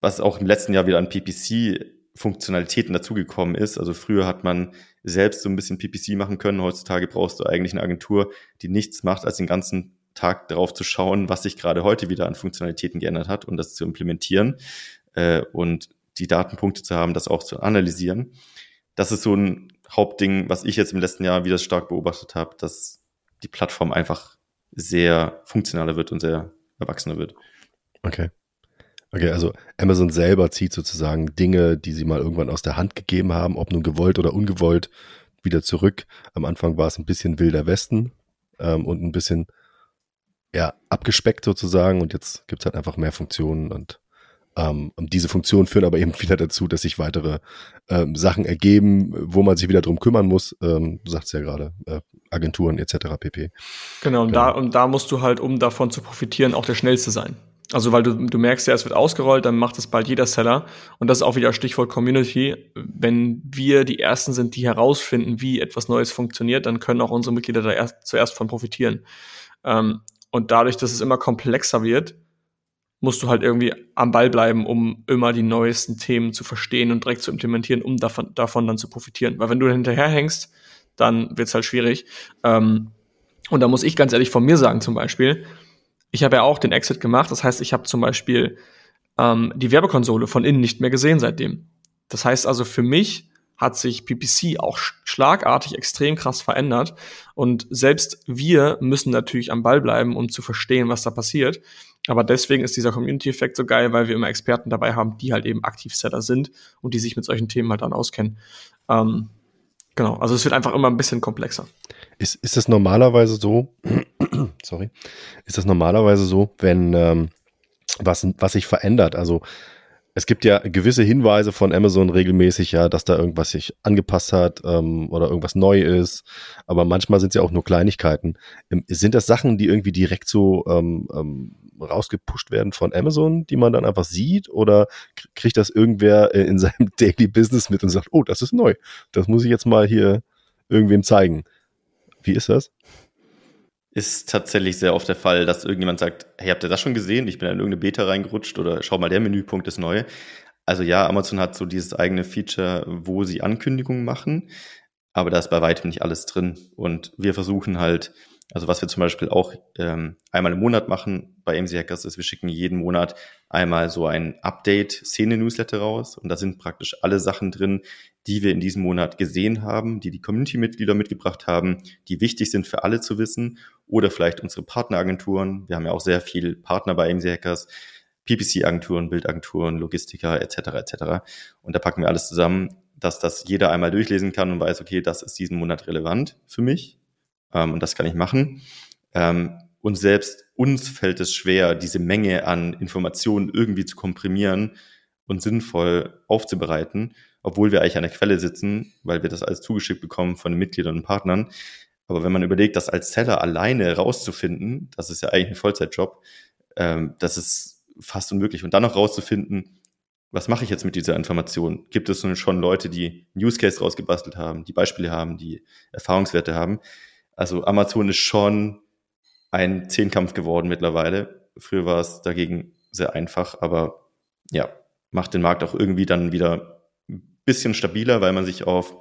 Was auch im letzten Jahr wieder an PPC-Funktionalitäten dazugekommen ist. Also früher hat man selbst so ein bisschen PPC machen können. Heutzutage brauchst du eigentlich eine Agentur, die nichts macht, als den ganzen Tag darauf zu schauen, was sich gerade heute wieder an Funktionalitäten geändert hat und das zu implementieren äh, und die Datenpunkte zu haben, das auch zu analysieren. Das ist so ein Hauptding, was ich jetzt im letzten Jahr wieder stark beobachtet habe, dass die Plattform einfach sehr funktionaler wird und sehr erwachsener wird. Okay. Okay, also Amazon selber zieht sozusagen Dinge, die sie mal irgendwann aus der Hand gegeben haben, ob nun gewollt oder ungewollt, wieder zurück. Am Anfang war es ein bisschen wilder Westen ähm, und ein bisschen ja, abgespeckt sozusagen und jetzt gibt es halt einfach mehr Funktionen und ähm, diese Funktionen führen aber eben [LAUGHS] wieder dazu, dass sich weitere ähm, Sachen ergeben, wo man sich wieder drum kümmern muss. Ähm, du sagst ja gerade, äh, Agenturen etc. pp. Genau, und, genau. Da, und da musst du halt, um davon zu profitieren, auch der Schnellste sein. Also weil du, du merkst ja, es wird ausgerollt, dann macht es bald jeder Seller. Und das ist auch wieder Stichwort Community. Wenn wir die Ersten sind, die herausfinden, wie etwas Neues funktioniert, dann können auch unsere Mitglieder da erst, zuerst von profitieren. Ähm, und dadurch, dass es immer komplexer wird, musst du halt irgendwie am Ball bleiben, um immer die neuesten Themen zu verstehen und direkt zu implementieren, um davon, davon dann zu profitieren. Weil wenn du hinterherhängst, dann wird's halt schwierig. Ähm, und da muss ich ganz ehrlich von mir sagen, zum Beispiel, ich habe ja auch den Exit gemacht. Das heißt, ich habe zum Beispiel ähm, die Werbekonsole von innen nicht mehr gesehen seitdem. Das heißt also für mich hat sich PPC auch schlagartig extrem krass verändert. Und selbst wir müssen natürlich am Ball bleiben, um zu verstehen, was da passiert. Aber deswegen ist dieser Community-Effekt so geil, weil wir immer Experten dabei haben, die halt eben Aktivsetter sind und die sich mit solchen Themen halt dann auskennen. Ähm, genau, also es wird einfach immer ein bisschen komplexer. Ist, ist das normalerweise so, [CLEARS THROAT] sorry, ist das normalerweise so, wenn ähm, was, was sich verändert, also es gibt ja gewisse Hinweise von Amazon regelmäßig, ja, dass da irgendwas sich angepasst hat ähm, oder irgendwas neu ist. Aber manchmal sind es ja auch nur Kleinigkeiten. Ähm, sind das Sachen, die irgendwie direkt so ähm, ähm, rausgepusht werden von Amazon, die man dann einfach sieht? Oder kriegt das irgendwer äh, in [LAUGHS] seinem Daily Business mit und sagt, oh, das ist neu. Das muss ich jetzt mal hier irgendwem zeigen. Wie ist das? ist tatsächlich sehr oft der Fall, dass irgendjemand sagt, hey, habt ihr das schon gesehen? Ich bin in irgendeine Beta reingerutscht oder schau mal, der Menüpunkt ist neu. Also ja, Amazon hat so dieses eigene Feature, wo sie Ankündigungen machen, aber da ist bei weitem nicht alles drin. Und wir versuchen halt, also was wir zum Beispiel auch ähm, einmal im Monat machen bei MC Hackers ist, wir schicken jeden Monat einmal so ein Update-Szene-Newsletter raus und da sind praktisch alle Sachen drin, die wir in diesem Monat gesehen haben, die die Community-Mitglieder mitgebracht haben, die wichtig sind für alle zu wissen oder vielleicht unsere Partneragenturen. Wir haben ja auch sehr viel Partner bei AMC Hackers, PPC-Agenturen, Bildagenturen, Logistiker etc. etc. Und da packen wir alles zusammen, dass das jeder einmal durchlesen kann und weiß, okay, das ist diesen Monat relevant für mich ähm, und das kann ich machen. Ähm, und selbst uns fällt es schwer, diese Menge an Informationen irgendwie zu komprimieren und sinnvoll aufzubereiten obwohl wir eigentlich an der Quelle sitzen, weil wir das alles zugeschickt bekommen von den Mitgliedern und Partnern. Aber wenn man überlegt, das als Seller alleine rauszufinden, das ist ja eigentlich ein Vollzeitjob, ähm, das ist fast unmöglich. Und dann noch rauszufinden, was mache ich jetzt mit dieser Information? Gibt es schon Leute, die Use Case rausgebastelt haben, die Beispiele haben, die Erfahrungswerte haben? Also Amazon ist schon ein Zehnkampf geworden mittlerweile. Früher war es dagegen sehr einfach, aber ja, macht den Markt auch irgendwie dann wieder bisschen stabiler, weil man sich auf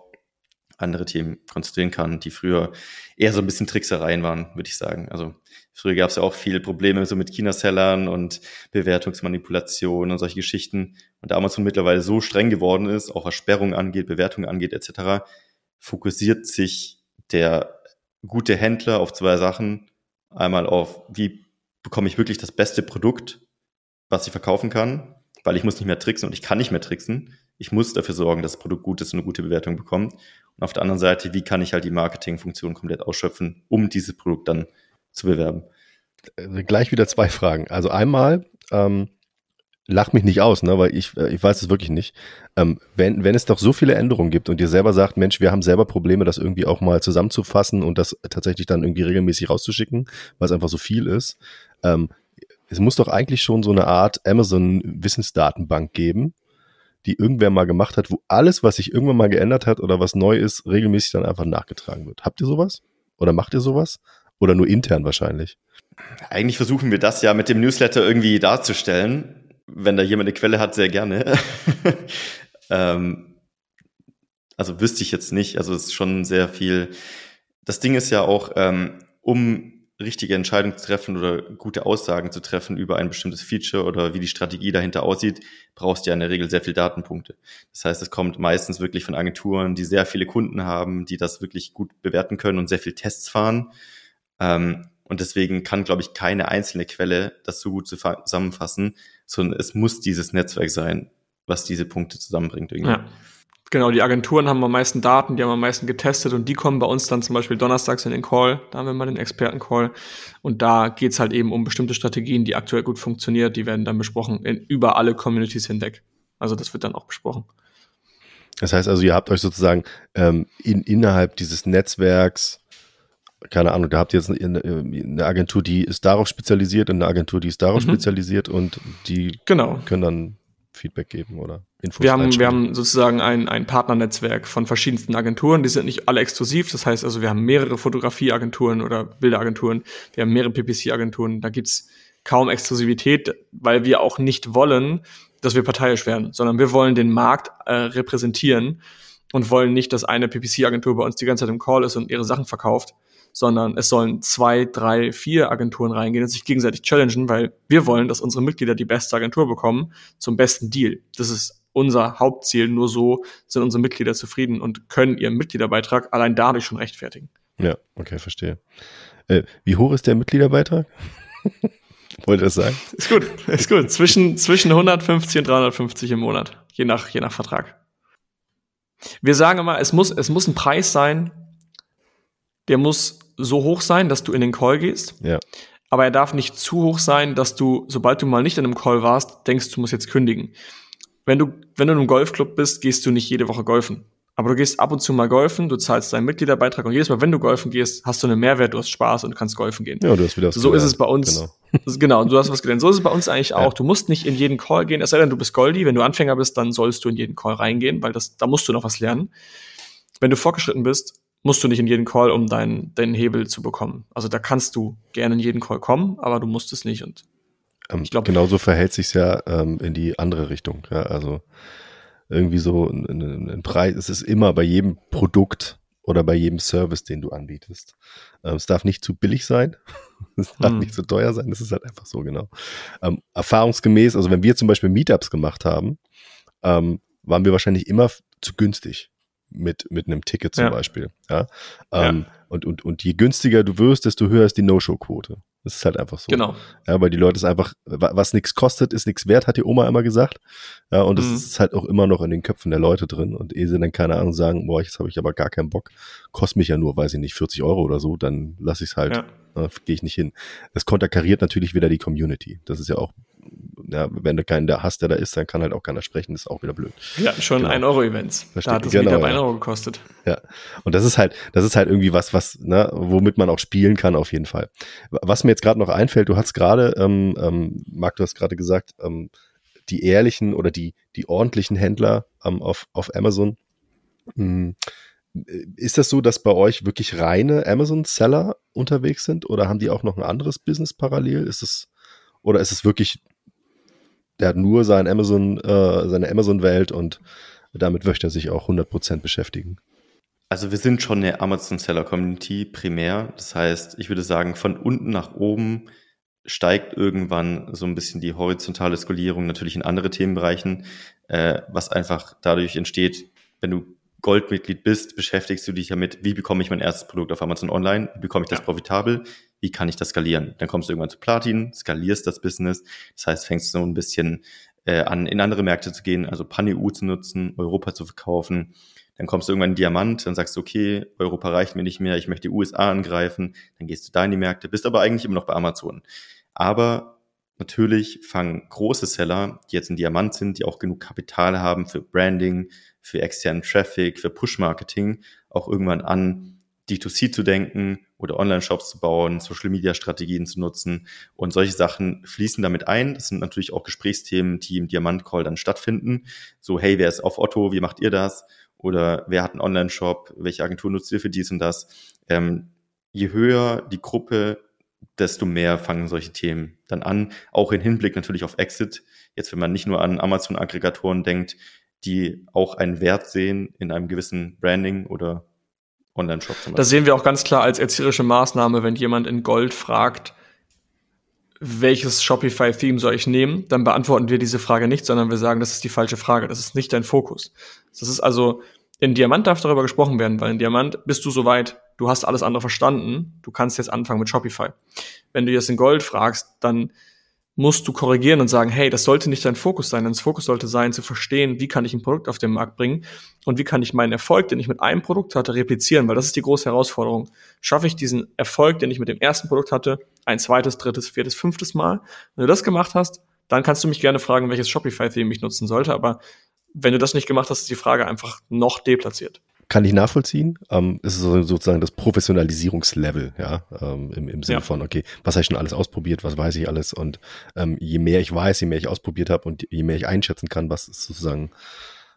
andere Themen konzentrieren kann, die früher eher so ein bisschen Tricksereien waren, würde ich sagen. Also früher gab es ja auch viele Probleme so mit China-Sellern und Bewertungsmanipulation und solche Geschichten. Und da Amazon mittlerweile so streng geworden ist, auch was Sperrung angeht, Bewertung angeht etc., fokussiert sich der gute Händler auf zwei Sachen. Einmal auf, wie bekomme ich wirklich das beste Produkt, was ich verkaufen kann, weil ich muss nicht mehr tricksen und ich kann nicht mehr tricksen ich muss dafür sorgen, dass das Produkt gut ist und eine gute Bewertung bekommt. Und auf der anderen Seite, wie kann ich halt die Marketingfunktion komplett ausschöpfen, um dieses Produkt dann zu bewerben? Also gleich wieder zwei Fragen. Also einmal, ähm, lach mich nicht aus, ne, weil ich, äh, ich weiß es wirklich nicht. Ähm, wenn, wenn es doch so viele Änderungen gibt und ihr selber sagt, Mensch, wir haben selber Probleme, das irgendwie auch mal zusammenzufassen und das tatsächlich dann irgendwie regelmäßig rauszuschicken, weil es einfach so viel ist. Ähm, es muss doch eigentlich schon so eine Art Amazon-Wissensdatenbank geben, die irgendwer mal gemacht hat, wo alles, was sich irgendwann mal geändert hat oder was neu ist, regelmäßig dann einfach nachgetragen wird. Habt ihr sowas? Oder macht ihr sowas? Oder nur intern wahrscheinlich? Eigentlich versuchen wir das ja mit dem Newsletter irgendwie darzustellen. Wenn da jemand eine Quelle hat, sehr gerne. [LAUGHS] ähm, also wüsste ich jetzt nicht. Also es ist schon sehr viel. Das Ding ist ja auch, ähm, um richtige Entscheidungen zu treffen oder gute Aussagen zu treffen über ein bestimmtes Feature oder wie die Strategie dahinter aussieht, brauchst du ja in der Regel sehr viel Datenpunkte. Das heißt, es kommt meistens wirklich von Agenturen, die sehr viele Kunden haben, die das wirklich gut bewerten können und sehr viel Tests fahren. Ähm, und deswegen kann, glaube ich, keine einzelne Quelle das so gut zusammenfassen, sondern es muss dieses Netzwerk sein, was diese Punkte zusammenbringt. Irgendwie. Ja. Genau, die Agenturen haben am meisten Daten, die haben am meisten getestet und die kommen bei uns dann zum Beispiel donnerstags in den Call, da haben wir mal den Experten-Call und da geht's halt eben um bestimmte Strategien, die aktuell gut funktionieren, die werden dann besprochen in, über alle Communities hinweg. Also das wird dann auch besprochen. Das heißt also, ihr habt euch sozusagen ähm, in, innerhalb dieses Netzwerks, keine Ahnung, da habt ihr jetzt eine, eine Agentur, die ist darauf spezialisiert und eine Agentur, die ist darauf mhm. spezialisiert und die genau. können dann Feedback geben oder Infos wir haben, wir haben sozusagen ein, ein Partnernetzwerk von verschiedensten Agenturen. Die sind nicht alle exklusiv. Das heißt also, wir haben mehrere Fotografieagenturen oder Bilderagenturen. Wir haben mehrere PPC-Agenturen. Da gibt's kaum Exklusivität, weil wir auch nicht wollen, dass wir parteiisch werden, sondern wir wollen den Markt äh, repräsentieren und wollen nicht, dass eine PPC-Agentur bei uns die ganze Zeit im Call ist und ihre Sachen verkauft, sondern es sollen zwei, drei, vier Agenturen reingehen und sich gegenseitig challengen, weil wir wollen, dass unsere Mitglieder die beste Agentur bekommen zum besten Deal. Das ist unser Hauptziel. Nur so sind unsere Mitglieder zufrieden und können ihren Mitgliederbeitrag allein dadurch schon rechtfertigen. Ja, okay, verstehe. Äh, wie hoch ist der Mitgliederbeitrag? [LAUGHS] Wollte das sagen? Ist gut, ist gut. Zwischen, zwischen 150 und 350 im Monat, je nach, je nach Vertrag. Wir sagen immer, es muss, es muss ein Preis sein, der muss so hoch sein, dass du in den Call gehst. Ja. Aber er darf nicht zu hoch sein, dass du, sobald du mal nicht in einem Call warst, denkst, du musst jetzt kündigen. Wenn du, wenn du in einem Golfclub bist, gehst du nicht jede Woche golfen. Aber du gehst ab und zu mal golfen, du zahlst deinen Mitgliederbeitrag und jedes Mal, wenn du golfen gehst, hast du einen Mehrwert, du hast Spaß und kannst golfen gehen. Ja, du hast wieder was So gelernt. ist es bei uns. Genau. [LAUGHS] genau, du hast was gelernt. So ist es bei uns eigentlich auch. Ja. Du musst nicht in jeden Call gehen, es sei denn, du bist Goldi. Wenn du Anfänger bist, dann sollst du in jeden Call reingehen, weil das, da musst du noch was lernen. Wenn du fortgeschritten bist, musst du nicht in jeden Call, um deinen, deinen Hebel zu bekommen. Also da kannst du gerne in jeden Call kommen, aber du musst es nicht. Und ähm, ich glaube, genauso verhält sich ja ähm, in die andere Richtung. Ja, also irgendwie so ein, ein, ein, Preis. Es ist immer bei jedem Produkt oder bei jedem Service, den du anbietest. Ähm, es darf nicht zu billig sein. [LAUGHS] es darf hm. nicht zu teuer sein. Das ist halt einfach so genau. Ähm, erfahrungsgemäß, also wenn wir zum Beispiel Meetups gemacht haben, ähm, waren wir wahrscheinlich immer zu günstig mit, mit einem Ticket zum ja. Beispiel. Ja? Ähm, ja. Und, und, und je günstiger du wirst, desto höher ist die No-Show-Quote. Das ist halt einfach so. Genau. Ja, weil die Leute es einfach, was nichts kostet, ist nichts wert, hat die Oma immer gesagt. Ja, und das mhm. ist halt auch immer noch in den Köpfen der Leute drin. Und ehe sie dann keine Ahnung sagen, boah, jetzt habe ich aber gar keinen Bock, kostet mich ja nur, weiß ich nicht, 40 Euro oder so, dann lasse ich es halt, ja. äh, gehe ich nicht hin. Das konterkariert natürlich wieder die Community. Das ist ja auch ja, wenn du keinen da hast, der da ist, dann kann halt auch keiner sprechen, das ist auch wieder blöd. Ja, schon genau. 1-Euro-Events. Da hat es genau, wieder bei 1 Euro gekostet. Ja. Und das ist halt, das ist halt irgendwie was, was, ne, womit man auch spielen kann, auf jeden Fall. Was mir jetzt gerade noch einfällt, du hast gerade, ähm, ähm, Marc, du hast gerade gesagt, ähm, die ehrlichen oder die, die ordentlichen Händler ähm, auf, auf Amazon. Hm. Ist das so, dass bei euch wirklich reine Amazon-Seller unterwegs sind oder haben die auch noch ein anderes Business parallel? Ist es, oder ist es wirklich der hat nur sein Amazon, äh, seine Amazon-Welt und damit möchte er sich auch 100% beschäftigen. Also wir sind schon eine Amazon-Seller-Community primär. Das heißt, ich würde sagen, von unten nach oben steigt irgendwann so ein bisschen die horizontale Skalierung natürlich in andere Themenbereichen, äh, was einfach dadurch entsteht, wenn du Goldmitglied bist, beschäftigst du dich damit, wie bekomme ich mein erstes Produkt auf Amazon Online, wie bekomme ich das ja. profitabel, wie kann ich das skalieren? Dann kommst du irgendwann zu Platin, skalierst das Business, das heißt, fängst du so ein bisschen äh, an, in andere Märkte zu gehen, also Pan-EU zu nutzen, Europa zu verkaufen, dann kommst du irgendwann in Diamant, dann sagst du, okay, Europa reicht mir nicht mehr, ich möchte die USA angreifen, dann gehst du da in die Märkte, bist aber eigentlich immer noch bei Amazon. Aber natürlich fangen große Seller, die jetzt ein Diamant sind, die auch genug Kapital haben für Branding, für externen Traffic, für Push-Marketing, auch irgendwann an, D2C zu denken oder Online-Shops zu bauen, Social-Media-Strategien zu nutzen. Und solche Sachen fließen damit ein. Das sind natürlich auch Gesprächsthemen, die im Diamant-Call dann stattfinden. So, hey, wer ist auf Otto? Wie macht ihr das? Oder wer hat einen Online-Shop? Welche Agentur nutzt ihr für dies und das? Ähm, je höher die Gruppe, desto mehr fangen solche Themen dann an. Auch im Hinblick natürlich auf Exit. Jetzt, wenn man nicht nur an Amazon-Aggregatoren denkt, die auch einen Wert sehen in einem gewissen Branding oder Online-Shop. Das sehen wir auch ganz klar als erzieherische Maßnahme, wenn jemand in Gold fragt, welches Shopify-Theme soll ich nehmen, dann beantworten wir diese Frage nicht, sondern wir sagen, das ist die falsche Frage, das ist nicht dein Fokus. Das ist also, in Diamant darf darüber gesprochen werden, weil in Diamant bist du soweit, du hast alles andere verstanden, du kannst jetzt anfangen mit Shopify. Wenn du jetzt in Gold fragst, dann musst du korrigieren und sagen, hey, das sollte nicht dein Fokus sein. Das Fokus sollte sein, zu verstehen, wie kann ich ein Produkt auf den Markt bringen und wie kann ich meinen Erfolg, den ich mit einem Produkt hatte, replizieren, weil das ist die große Herausforderung. Schaffe ich diesen Erfolg, den ich mit dem ersten Produkt hatte, ein zweites, drittes, viertes, fünftes Mal? Wenn du das gemacht hast, dann kannst du mich gerne fragen, welches Shopify-Theme ich nutzen sollte, aber wenn du das nicht gemacht hast, ist die Frage einfach noch deplatziert kann ich nachvollziehen. Ähm, es ist sozusagen das Professionalisierungslevel, ja, ähm, im, im Sinne ja. von, okay, was habe ich schon alles ausprobiert, was weiß ich alles und ähm, je mehr ich weiß, je mehr ich ausprobiert habe und je mehr ich einschätzen kann, was ist sozusagen,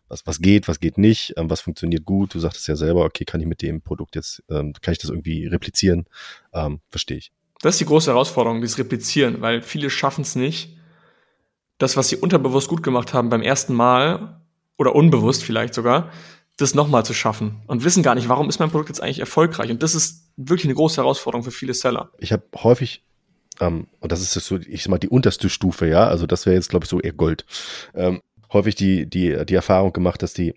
was, was geht, was geht nicht, ähm, was funktioniert gut. Du sagtest ja selber, okay, kann ich mit dem Produkt jetzt, ähm, kann ich das irgendwie replizieren? Ähm, verstehe ich. Das ist die große Herausforderung, dieses Replizieren, weil viele schaffen es nicht, das, was sie unterbewusst gut gemacht haben beim ersten Mal oder unbewusst vielleicht sogar, das nochmal zu schaffen und wissen gar nicht, warum ist mein Produkt jetzt eigentlich erfolgreich. Und das ist wirklich eine große Herausforderung für viele Seller. Ich habe häufig, ähm, und das ist so, ich sag mal, die unterste Stufe, ja, also das wäre jetzt, glaube ich, so eher Gold, ähm, häufig die, die, die Erfahrung gemacht, dass die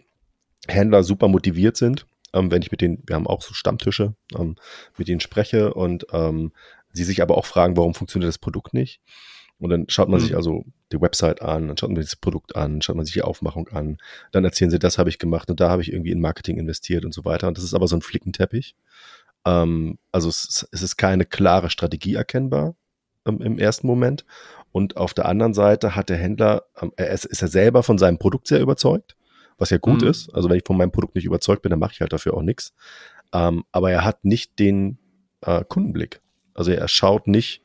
Händler super motiviert sind, ähm, wenn ich mit denen, wir haben auch so Stammtische, ähm, mit denen spreche und ähm, sie sich aber auch fragen, warum funktioniert das Produkt nicht. Und dann schaut man mhm. sich also die Website an, dann schaut man sich das Produkt an, schaut man sich die Aufmachung an, dann erzählen sie, das habe ich gemacht und da habe ich irgendwie in Marketing investiert und so weiter. Und das ist aber so ein Flickenteppich. Ähm, also es, es, ist keine klare Strategie erkennbar ähm, im ersten Moment. Und auf der anderen Seite hat der Händler, ähm, er ist, ist er selber von seinem Produkt sehr überzeugt, was ja gut mhm. ist. Also wenn ich von meinem Produkt nicht überzeugt bin, dann mache ich halt dafür auch nichts. Ähm, aber er hat nicht den äh, Kundenblick. Also er schaut nicht,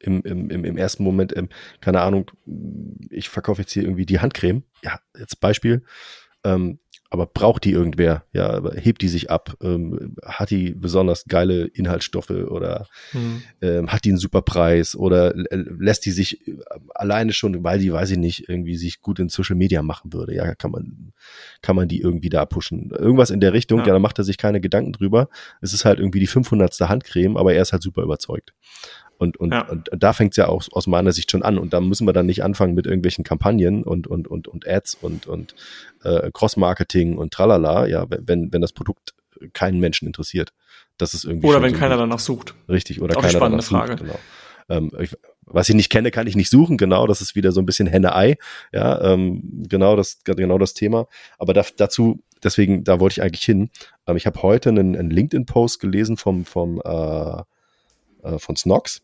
im, im, im ersten Moment, ähm, keine Ahnung, ich verkaufe jetzt hier irgendwie die Handcreme. Ja, jetzt Beispiel. Ähm, aber braucht die irgendwer? Ja, hebt die sich ab? Ähm, hat die besonders geile Inhaltsstoffe oder mhm. ähm, hat die einen super Preis oder lässt die sich äh, alleine schon, weil die, weiß ich nicht, irgendwie sich gut in Social Media machen würde? Ja, kann man, kann man die irgendwie da pushen? Irgendwas in der Richtung, ja, ja da macht er sich keine Gedanken drüber. Es ist halt irgendwie die 500. Handcreme, aber er ist halt super überzeugt. Und, und, ja. und da fängt es ja auch aus meiner Sicht schon an. Und da müssen wir dann nicht anfangen mit irgendwelchen Kampagnen und, und, und, und Ads und, und äh, Cross-Marketing und tralala, ja, wenn, wenn das Produkt keinen Menschen interessiert. Das ist irgendwie. Oder wenn so keiner danach sucht. Richtig, oder auch keiner danach Frage. sucht. Genau. Ähm, ich, was ich nicht kenne, kann ich nicht suchen. Genau, das ist wieder so ein bisschen Henne-Ei. Ja, ähm, genau das, genau das Thema. Aber da, dazu, deswegen, da wollte ich eigentlich hin. Ähm, ich habe heute einen, einen LinkedIn-Post gelesen vom, vom äh, äh, von Snox.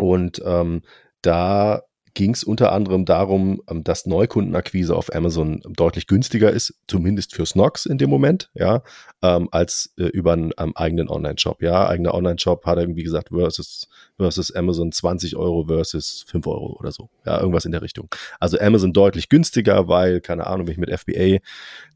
Und ähm, da ging es unter anderem darum, ähm, dass Neukundenakquise auf Amazon deutlich günstiger ist, zumindest für Snox in dem Moment, ja, ähm, als äh, über einen ähm, eigenen Online-Shop. Ja, eigener Online-Shop hat irgendwie gesagt, versus, versus Amazon 20 Euro versus 5 Euro oder so. Ja, irgendwas in der Richtung. Also Amazon deutlich günstiger, weil, keine Ahnung, ich mit FBA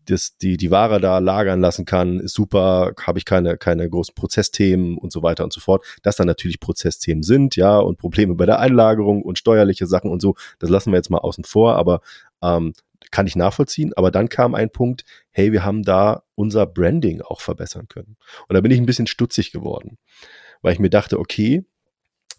das, die, die Ware da lagern lassen kann, ist super, habe ich keine, keine großen Prozessthemen und so weiter und so fort. Dass da natürlich Prozessthemen sind, ja, und Probleme bei der Einlagerung und steuerliche Sachen und so, das lassen wir jetzt mal außen vor, aber ähm, kann ich nachvollziehen. Aber dann kam ein Punkt, hey, wir haben da unser Branding auch verbessern können. Und da bin ich ein bisschen stutzig geworden, weil ich mir dachte, okay,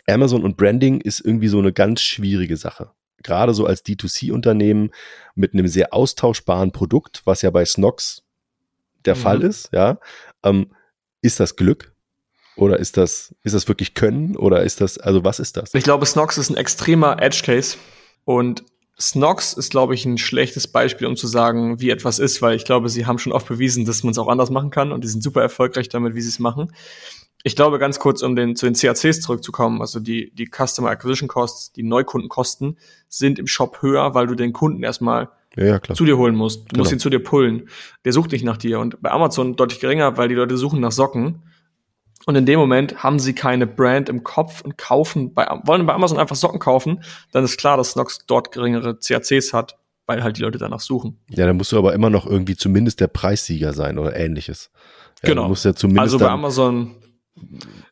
Amazon und Branding ist irgendwie so eine ganz schwierige Sache gerade so als D2C-Unternehmen mit einem sehr austauschbaren Produkt, was ja bei Snox der mhm. Fall ist, ja, ähm, ist das Glück? Oder ist das, ist das wirklich Können? Oder ist das, also was ist das? Ich glaube, Snox ist ein extremer Edge Case. Und Snox ist, glaube ich, ein schlechtes Beispiel, um zu sagen, wie etwas ist, weil ich glaube, sie haben schon oft bewiesen, dass man es auch anders machen kann und die sind super erfolgreich damit, wie sie es machen. Ich glaube ganz kurz, um den, zu den CACs zurückzukommen, also die, die Customer Acquisition Costs, die Neukundenkosten sind im Shop höher, weil du den Kunden erstmal ja, zu dir holen musst. Du genau. musst ihn zu dir pullen. Der sucht nicht nach dir. Und bei Amazon deutlich geringer, weil die Leute suchen nach Socken. Und in dem Moment haben sie keine Brand im Kopf und kaufen bei, wollen bei Amazon einfach Socken kaufen, dann ist klar, dass Snox dort geringere CACs hat, weil halt die Leute danach suchen. Ja, dann musst du aber immer noch irgendwie zumindest der Preissieger sein oder ähnliches. Ja, genau. Ja zumindest also bei Amazon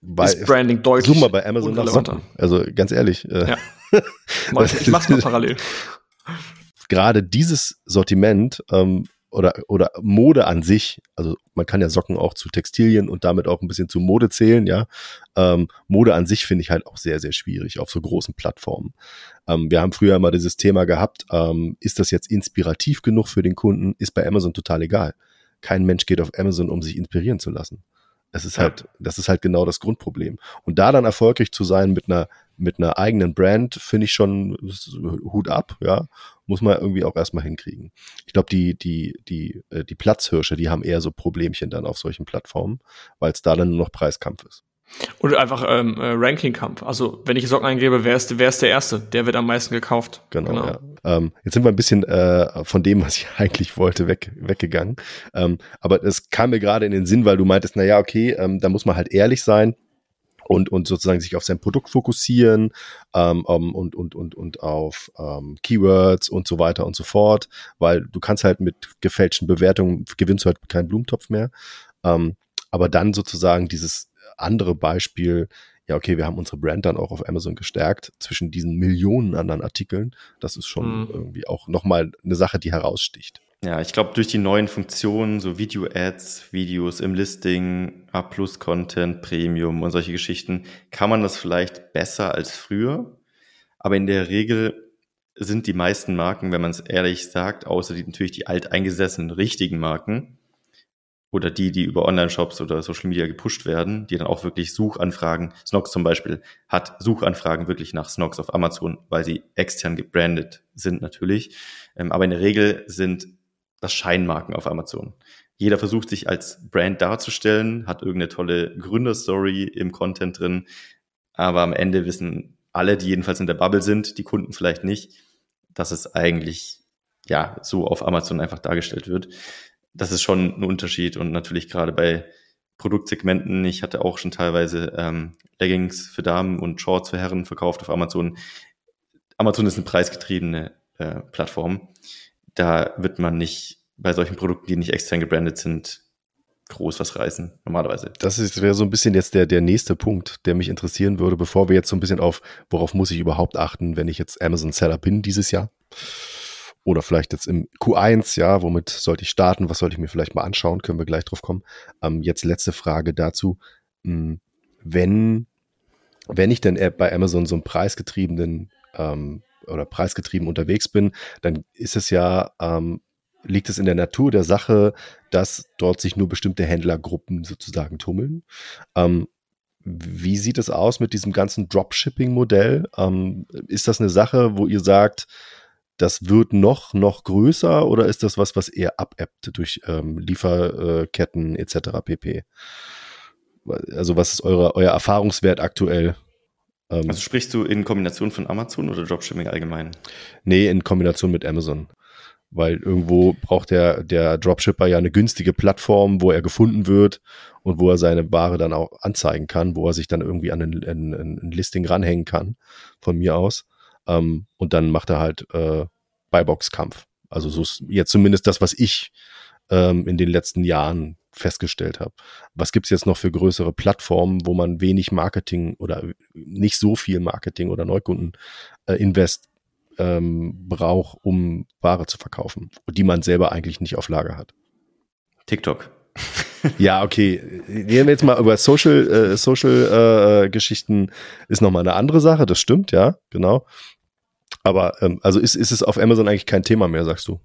bei, ist Branding deutlich. Such mal bei Amazon nach Socken. Also ganz ehrlich. Äh, ja. ich mach's mal [LAUGHS] parallel. Gerade dieses Sortiment ähm, oder, oder Mode an sich, also man kann ja Socken auch zu Textilien und damit auch ein bisschen zu Mode zählen, ja. Ähm, Mode an sich finde ich halt auch sehr, sehr schwierig auf so großen Plattformen. Ähm, wir haben früher immer dieses Thema gehabt, ähm, ist das jetzt inspirativ genug für den Kunden? Ist bei Amazon total egal. Kein Mensch geht auf Amazon, um sich inspirieren zu lassen. Es ist halt, das ist halt genau das Grundproblem. Und da dann erfolgreich zu sein mit einer, mit einer eigenen Brand, finde ich schon Hut ab, ja. Muss man irgendwie auch erstmal hinkriegen. Ich glaube, die, die, die, äh, die Platzhirsche, die haben eher so Problemchen dann auf solchen Plattformen, weil es da dann nur noch Preiskampf ist. Oder einfach ähm, äh, Ranking-Kampf. Also wenn ich Socken eingebe, wer ist, wer ist der Erste? Der wird am meisten gekauft. Genau. genau. Ja. Ähm, jetzt sind wir ein bisschen äh, von dem, was ich [LAUGHS] eigentlich wollte, weg, weggegangen. Ähm, aber es kam mir gerade in den Sinn, weil du meintest, na ja, okay, ähm, da muss man halt ehrlich sein und, und sozusagen sich auf sein Produkt fokussieren ähm, um, ähm, und, und, und, und auf ähm, Keywords und so weiter und so fort, weil du kannst halt mit gefälschten Bewertungen gewinnst du halt keinen Blumentopf mehr. Ähm, aber dann sozusagen dieses andere Beispiel, ja, okay, wir haben unsere Brand dann auch auf Amazon gestärkt zwischen diesen Millionen anderen Artikeln. Das ist schon mhm. irgendwie auch nochmal eine Sache, die heraussticht. Ja, ich glaube, durch die neuen Funktionen, so Video-Ads, Videos im Listing, A-Plus-Content, Premium und solche Geschichten, kann man das vielleicht besser als früher. Aber in der Regel sind die meisten Marken, wenn man es ehrlich sagt, außer die, natürlich die alteingesessenen richtigen Marken, oder die, die über Online-Shops oder Social Media gepusht werden, die dann auch wirklich Suchanfragen, Snox zum Beispiel hat Suchanfragen wirklich nach Snox auf Amazon, weil sie extern gebrandet sind natürlich. Ähm, aber in der Regel sind das Scheinmarken auf Amazon. Jeder versucht sich als Brand darzustellen, hat irgendeine tolle Gründerstory im Content drin, aber am Ende wissen alle, die jedenfalls in der Bubble sind, die Kunden vielleicht nicht, dass es eigentlich ja so auf Amazon einfach dargestellt wird das ist schon ein Unterschied und natürlich gerade bei Produktsegmenten. Ich hatte auch schon teilweise ähm, Leggings für Damen und Shorts für Herren verkauft auf Amazon. Amazon ist eine preisgetriebene äh, Plattform. Da wird man nicht bei solchen Produkten, die nicht extern gebrandet sind, groß was reißen, normalerweise. Das wäre so ein bisschen jetzt der, der nächste Punkt, der mich interessieren würde, bevor wir jetzt so ein bisschen auf, worauf muss ich überhaupt achten, wenn ich jetzt Amazon Seller bin dieses Jahr oder vielleicht jetzt im Q1, ja, womit sollte ich starten, was sollte ich mir vielleicht mal anschauen, können wir gleich drauf kommen. Ähm, jetzt letzte Frage dazu. Hm, wenn, wenn ich denn bei Amazon so einen preisgetriebenen ähm, oder preisgetrieben unterwegs bin, dann ist es ja, ähm, liegt es in der Natur der Sache, dass dort sich nur bestimmte Händlergruppen sozusagen tummeln. Ähm, wie sieht es aus mit diesem ganzen Dropshipping-Modell? Ähm, ist das eine Sache, wo ihr sagt, das wird noch, noch größer oder ist das was, was eher abebbt durch ähm, Lieferketten etc. pp? Also was ist eure, euer Erfahrungswert aktuell? Ähm, also sprichst du in Kombination von Amazon oder Dropshipping allgemein? Nee, in Kombination mit Amazon. Weil irgendwo braucht der, der Dropshipper ja eine günstige Plattform, wo er gefunden wird und wo er seine Ware dann auch anzeigen kann, wo er sich dann irgendwie an ein, ein, ein Listing ranhängen kann, von mir aus. Ähm, und dann macht er halt äh, Buybox-Kampf. Also so ist jetzt zumindest das, was ich ähm, in den letzten Jahren festgestellt habe. Was gibt's jetzt noch für größere Plattformen, wo man wenig Marketing oder nicht so viel Marketing oder Neukunden äh, invest ähm, braucht, um Ware zu verkaufen, die man selber eigentlich nicht auf Lager hat? TikTok. [LAUGHS] ja, okay. Reden wir jetzt mal über Social, äh, Social äh, Geschichten ist nochmal eine andere Sache, das stimmt, ja, genau. Aber ähm, also ist, ist es auf Amazon eigentlich kein Thema mehr, sagst du?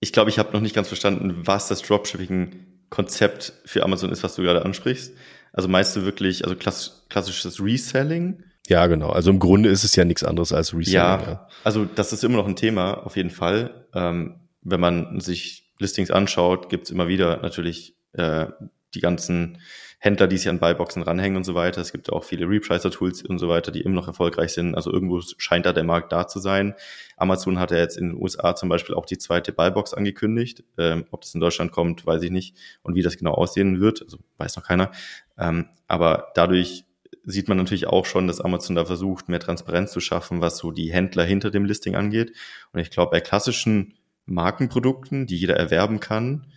Ich glaube, ich habe noch nicht ganz verstanden, was das Dropshipping-Konzept für Amazon ist, was du gerade ansprichst. Also meinst du wirklich, also klass klassisches Reselling? Ja, genau. Also im Grunde ist es ja nichts anderes als Reselling. Ja, ja. also das ist immer noch ein Thema, auf jeden Fall. Ähm, wenn man sich Listings anschaut, gibt's immer wieder natürlich äh, die ganzen Händler, die sich an Buyboxen ranhängen und so weiter. Es gibt auch viele Repricer-Tools und so weiter, die immer noch erfolgreich sind. Also irgendwo scheint da der Markt da zu sein. Amazon hat ja jetzt in den USA zum Beispiel auch die zweite Buybox angekündigt. Ähm, ob das in Deutschland kommt, weiß ich nicht. Und wie das genau aussehen wird, also weiß noch keiner. Ähm, aber dadurch sieht man natürlich auch schon, dass Amazon da versucht, mehr Transparenz zu schaffen, was so die Händler hinter dem Listing angeht. Und ich glaube, bei klassischen Markenprodukten, die jeder erwerben kann,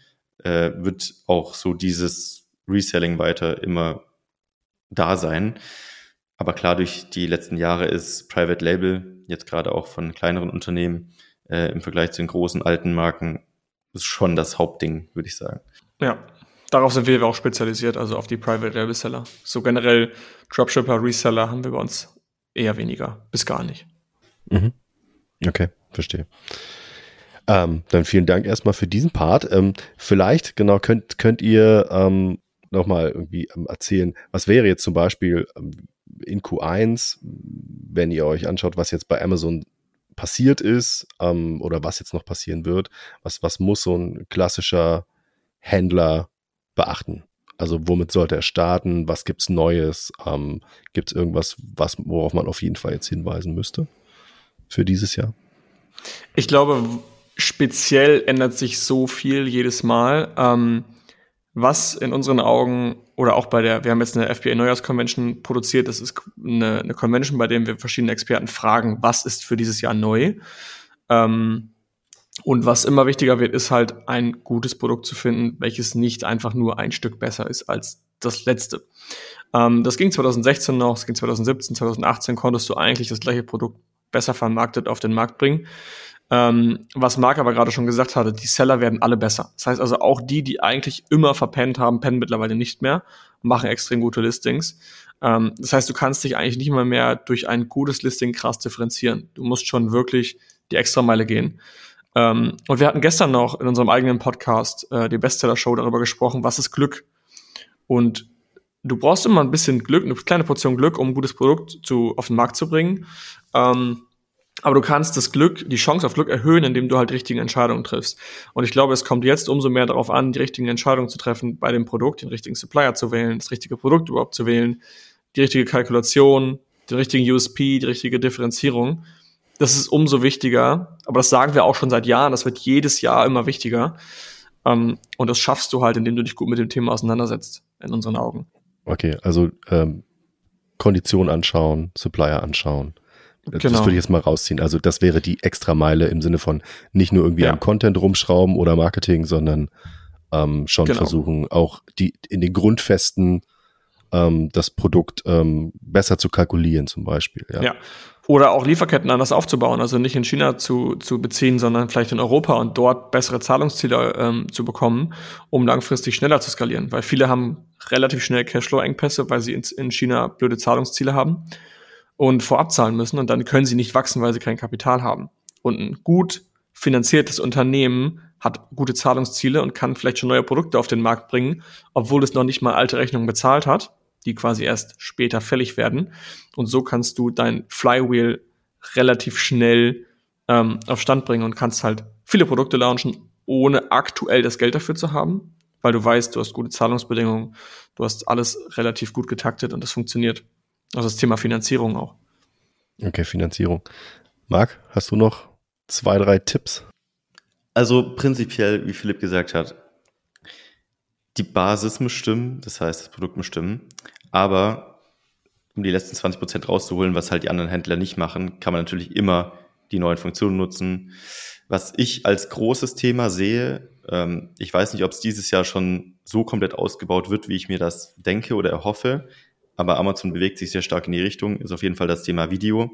äh, wird auch so dieses Reselling weiter immer da sein. Aber klar, durch die letzten Jahre ist Private Label jetzt gerade auch von kleineren Unternehmen äh, im Vergleich zu den großen alten Marken ist schon das Hauptding, würde ich sagen. Ja, darauf sind wir auch spezialisiert, also auf die Private Label Seller. So generell Dropshipper, Reseller haben wir bei uns eher weniger, bis gar nicht. Mhm. Okay, verstehe. Ähm, dann vielen Dank erstmal für diesen Part. Ähm, vielleicht, genau, könnt, könnt ihr ähm, nochmal irgendwie ähm, erzählen, was wäre jetzt zum Beispiel ähm, in Q1, wenn ihr euch anschaut, was jetzt bei Amazon passiert ist ähm, oder was jetzt noch passieren wird, was, was muss so ein klassischer Händler beachten? Also womit sollte er starten? Was gibt's Neues? Ähm, Gibt es irgendwas, was, worauf man auf jeden Fall jetzt hinweisen müsste für dieses Jahr? Ich glaube, speziell ändert sich so viel jedes Mal. Ähm, was in unseren Augen oder auch bei der, wir haben jetzt eine FBA Neujahrskonvention produziert, das ist eine, eine Convention, bei der wir verschiedene Experten fragen, was ist für dieses Jahr neu. Ähm, und was immer wichtiger wird, ist halt ein gutes Produkt zu finden, welches nicht einfach nur ein Stück besser ist als das letzte. Ähm, das ging 2016 noch, es ging 2017, 2018 konntest du eigentlich das gleiche Produkt besser vermarktet auf den Markt bringen. Ähm, was Marc aber gerade schon gesagt hatte, die Seller werden alle besser. Das heißt also auch die, die eigentlich immer verpennt haben, pennen mittlerweile nicht mehr, machen extrem gute Listings. Ähm, das heißt, du kannst dich eigentlich nicht mal mehr durch ein gutes Listing krass differenzieren. Du musst schon wirklich die extra Meile gehen. Ähm, und wir hatten gestern noch in unserem eigenen Podcast, äh, die Bestseller-Show, darüber gesprochen, was ist Glück? Und du brauchst immer ein bisschen Glück, eine kleine Portion Glück, um ein gutes Produkt zu, auf den Markt zu bringen. Ähm, aber du kannst das Glück, die Chance auf Glück erhöhen, indem du halt richtige Entscheidungen triffst. Und ich glaube, es kommt jetzt umso mehr darauf an, die richtigen Entscheidungen zu treffen bei dem Produkt, den richtigen Supplier zu wählen, das richtige Produkt überhaupt zu wählen, die richtige Kalkulation, den richtigen USP, die richtige Differenzierung. Das ist umso wichtiger. Aber das sagen wir auch schon seit Jahren. Das wird jedes Jahr immer wichtiger. Um, und das schaffst du halt, indem du dich gut mit dem Thema auseinandersetzt, in unseren Augen. Okay, also ähm, Kondition anschauen, Supplier anschauen Genau. Das würde ich jetzt mal rausziehen. Also das wäre die Extrameile im Sinne von nicht nur irgendwie ja. am Content rumschrauben oder Marketing, sondern ähm, schon genau. versuchen, auch die in den Grundfesten ähm, das Produkt ähm, besser zu kalkulieren, zum Beispiel. Ja. ja. Oder auch Lieferketten anders aufzubauen, also nicht in China zu, zu beziehen, sondern vielleicht in Europa und dort bessere Zahlungsziele ähm, zu bekommen, um langfristig schneller zu skalieren. Weil viele haben relativ schnell Cashflow-Engpässe, weil sie in, in China blöde Zahlungsziele haben und vorab zahlen müssen und dann können sie nicht wachsen, weil sie kein Kapital haben. Und ein gut finanziertes Unternehmen hat gute Zahlungsziele und kann vielleicht schon neue Produkte auf den Markt bringen, obwohl es noch nicht mal alte Rechnungen bezahlt hat, die quasi erst später fällig werden. Und so kannst du dein Flywheel relativ schnell ähm, auf Stand bringen und kannst halt viele Produkte launchen, ohne aktuell das Geld dafür zu haben, weil du weißt, du hast gute Zahlungsbedingungen, du hast alles relativ gut getaktet und das funktioniert. Also das Thema Finanzierung auch. Okay, Finanzierung. Marc, hast du noch zwei, drei Tipps? Also prinzipiell, wie Philipp gesagt hat, die Basis muss stimmen, das heißt, das Produkt muss stimmen. Aber um die letzten 20 Prozent rauszuholen, was halt die anderen Händler nicht machen, kann man natürlich immer die neuen Funktionen nutzen. Was ich als großes Thema sehe, ähm, ich weiß nicht, ob es dieses Jahr schon so komplett ausgebaut wird, wie ich mir das denke oder erhoffe aber Amazon bewegt sich sehr stark in die Richtung, ist auf jeden Fall das Thema Video.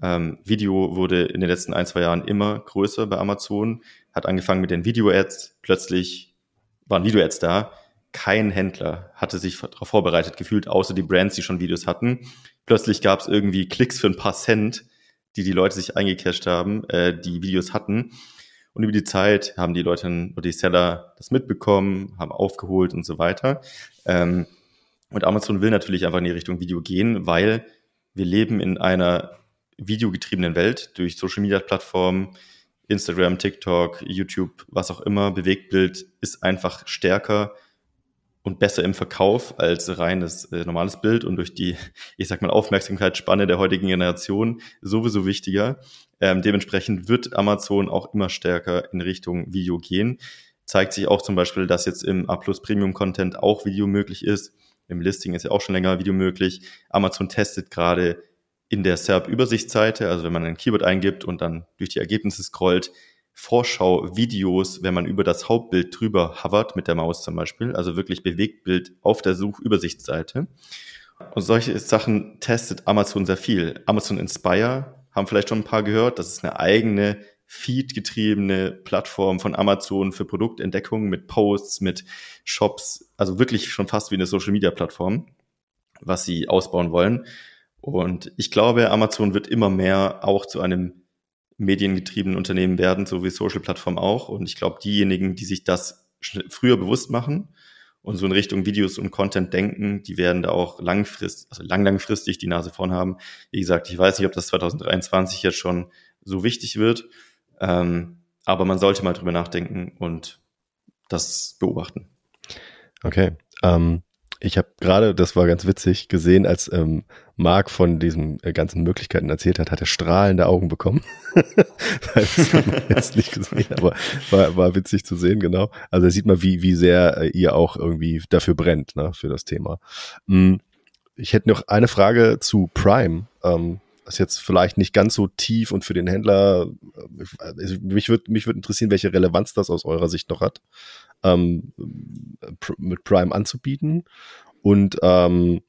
Ähm, Video wurde in den letzten ein, zwei Jahren immer größer bei Amazon, hat angefangen mit den Video-Ads, plötzlich waren Video-Ads da. Kein Händler hatte sich darauf vorbereitet gefühlt, außer die Brands, die schon Videos hatten. Plötzlich gab es irgendwie Klicks für ein paar Cent, die die Leute sich eingecashed haben, äh, die Videos hatten. Und über die Zeit haben die Leute oder die Seller das mitbekommen, haben aufgeholt und so weiter. Ähm, und Amazon will natürlich einfach in die Richtung Video gehen, weil wir leben in einer videogetriebenen Welt durch Social Media Plattformen, Instagram, TikTok, YouTube, was auch immer. Bewegtbild ist einfach stärker und besser im Verkauf als reines äh, normales Bild und durch die, [LAUGHS] ich sag mal, Aufmerksamkeitsspanne der heutigen Generation sowieso wichtiger. Ähm, dementsprechend wird Amazon auch immer stärker in Richtung Video gehen. Zeigt sich auch zum Beispiel, dass jetzt im A Plus Premium Content auch Video möglich ist. Im Listing ist ja auch schon länger Video möglich. Amazon testet gerade in der SERP-Übersichtsseite, also wenn man ein Keyword eingibt und dann durch die Ergebnisse scrollt, Vorschau-Videos, wenn man über das Hauptbild drüber hovert, mit der Maus zum Beispiel, also wirklich Bewegtbild auf der Suchübersichtsseite. Und solche Sachen testet Amazon sehr viel. Amazon Inspire haben vielleicht schon ein paar gehört. Das ist eine eigene Feed-getriebene Plattform von Amazon für Produktentdeckung mit Posts, mit Shops, also wirklich schon fast wie eine Social-Media-Plattform, was sie ausbauen wollen. Und ich glaube, Amazon wird immer mehr auch zu einem mediengetriebenen Unternehmen werden, so wie Social-Plattform auch. Und ich glaube, diejenigen, die sich das früher bewusst machen und so in Richtung Videos und Content denken, die werden da auch langfristig, also lang langfristig die Nase vorn haben. Wie gesagt, ich weiß nicht, ob das 2023 jetzt schon so wichtig wird, ähm, aber man sollte mal drüber nachdenken und das beobachten. Okay. Ähm, ich habe gerade, das war ganz witzig, gesehen, als ähm, Marc von diesen äh, ganzen Möglichkeiten erzählt hat, hat er strahlende Augen bekommen. [LAUGHS] das hat man jetzt nicht gesehen, aber war, war witzig zu sehen, genau. Also da sieht man, wie, wie sehr äh, ihr auch irgendwie dafür brennt, ne, für das Thema. Hm, ich hätte noch eine Frage zu Prime. Ähm, ist jetzt vielleicht nicht ganz so tief und für den Händler, äh, mich würde mich würde interessieren, welche Relevanz das aus eurer Sicht noch hat ähm, mit Prime anzubieten. Und ähm,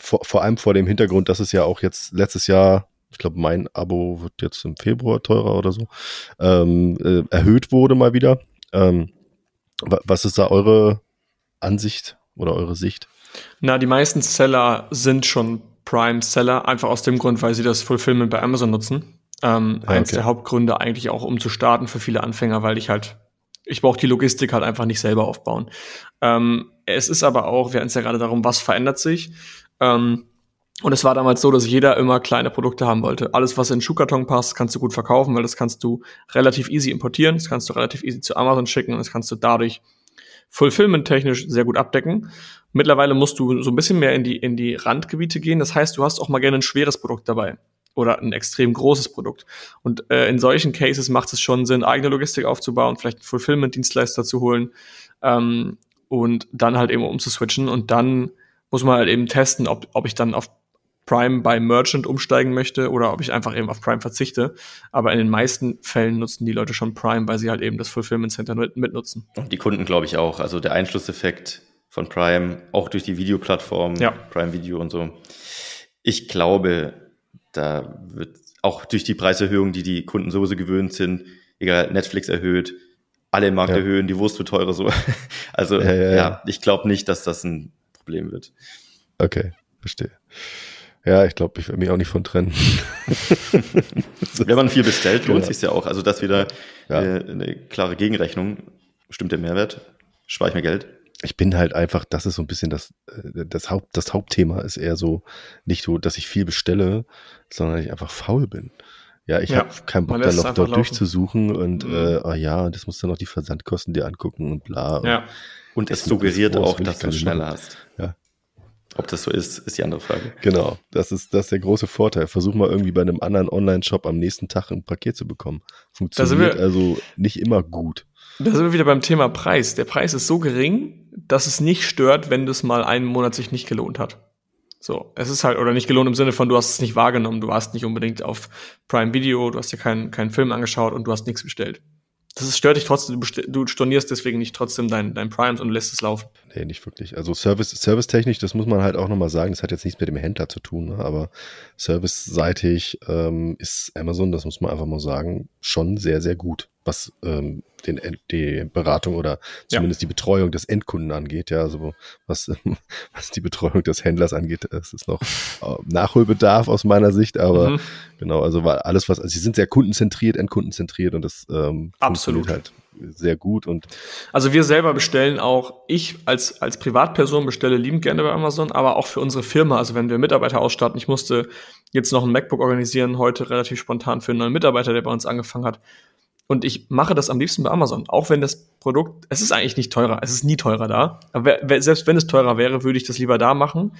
vor, vor allem vor dem Hintergrund, dass es ja auch jetzt letztes Jahr, ich glaube, mein Abo wird jetzt im Februar teurer oder so, ähm, äh, erhöht wurde mal wieder. Ähm, was ist da eure Ansicht oder eure Sicht? Na, die meisten Seller sind schon Prime-Seller, einfach aus dem Grund, weil sie das Fulfillment bei Amazon nutzen. Ähm, ja, eins okay. der Hauptgründe eigentlich auch, um zu starten für viele Anfänger, weil ich halt ich brauche die Logistik halt einfach nicht selber aufbauen. Ähm, es ist aber auch, wir hatten es ja gerade darum, was verändert sich. Ähm, und es war damals so, dass jeder immer kleine Produkte haben wollte. Alles, was in den Schuhkarton passt, kannst du gut verkaufen, weil das kannst du relativ easy importieren, das kannst du relativ easy zu Amazon schicken und das kannst du dadurch fulfillment-technisch sehr gut abdecken. Mittlerweile musst du so ein bisschen mehr in die, in die Randgebiete gehen. Das heißt, du hast auch mal gerne ein schweres Produkt dabei oder ein extrem großes Produkt. Und äh, in solchen Cases macht es schon Sinn, eigene Logistik aufzubauen, vielleicht einen Fulfillment-Dienstleister zu holen ähm, und dann halt eben umzuswitchen. Und dann muss man halt eben testen, ob, ob ich dann auf Prime bei Merchant umsteigen möchte oder ob ich einfach eben auf Prime verzichte. Aber in den meisten Fällen nutzen die Leute schon Prime, weil sie halt eben das Fulfillment Center mit, mitnutzen. Und die Kunden, glaube ich, auch. Also der Einschlusseffekt von Prime, auch durch die Videoplattform, ja. Prime Video und so. Ich glaube, da wird auch durch die Preiserhöhung, die die Kunden sowieso gewöhnt sind, egal, Netflix erhöht, alle im Markt ja. erhöhen, die Wurst wird teurer, so. [LAUGHS] Also, ja, ja, ja ich glaube nicht, dass das ein Problem wird. Okay, verstehe. Ja, ich glaube, ich will mich auch nicht von trennen. [LAUGHS] Wenn man viel bestellt, lohnt genau. sich ja auch. Also das wieder ja. äh, eine klare Gegenrechnung. Stimmt der Mehrwert? Spare ich mir Geld? ich bin halt einfach, das ist so ein bisschen das, äh, das, Haupt, das Hauptthema ist eher so, nicht so, dass ich viel bestelle, sondern ich einfach faul bin. Ja, ich ja, habe keinen Bock, da noch dort laufen. durchzusuchen und mhm. äh, oh ja, das muss dann noch die Versandkosten dir angucken und bla. Ja. Und es suggeriert auch, dass du es schneller hast. Ja. Ob das so ist, ist die andere Frage. Genau, das ist, das ist der große Vorteil. Versuch mal irgendwie bei einem anderen Online-Shop am nächsten Tag ein Paket zu bekommen. Funktioniert also nicht immer gut. Da sind wir wieder beim Thema Preis. Der Preis ist so gering, dass es nicht stört, wenn das mal einen Monat sich nicht gelohnt hat. So, es ist halt, oder nicht gelohnt im Sinne von, du hast es nicht wahrgenommen, du warst nicht unbedingt auf Prime Video, du hast dir keinen, keinen Film angeschaut und du hast nichts bestellt. Das stört dich trotzdem, du, du stornierst deswegen nicht trotzdem dein, dein Primes und lässt es laufen. Nee, nicht wirklich. Also Service, servicetechnisch, das muss man halt auch nochmal sagen, das hat jetzt nichts mit dem Händler zu tun, ne? aber serviceseitig ähm, ist Amazon, das muss man einfach mal sagen, schon sehr, sehr gut, was ähm, den, die Beratung oder zumindest ja. die Betreuung des Endkunden angeht. Ja, also was, [LAUGHS] was die Betreuung des Händlers angeht, es ist noch äh, Nachholbedarf aus meiner Sicht, aber mhm. genau, also alles, was, also sie sind sehr kundenzentriert, endkundenzentriert und das ähm, Absolut. halt sehr gut und also wir selber bestellen auch ich als als Privatperson bestelle liebend gerne bei Amazon aber auch für unsere Firma also wenn wir Mitarbeiter ausstatten ich musste jetzt noch ein MacBook organisieren heute relativ spontan für einen neuen Mitarbeiter der bei uns angefangen hat Und ich mache das am liebsten bei Amazon, auch wenn das Produkt, es ist eigentlich nicht teurer, es ist nie teurer da. Aber selbst wenn es teurer wäre, würde ich das lieber da machen,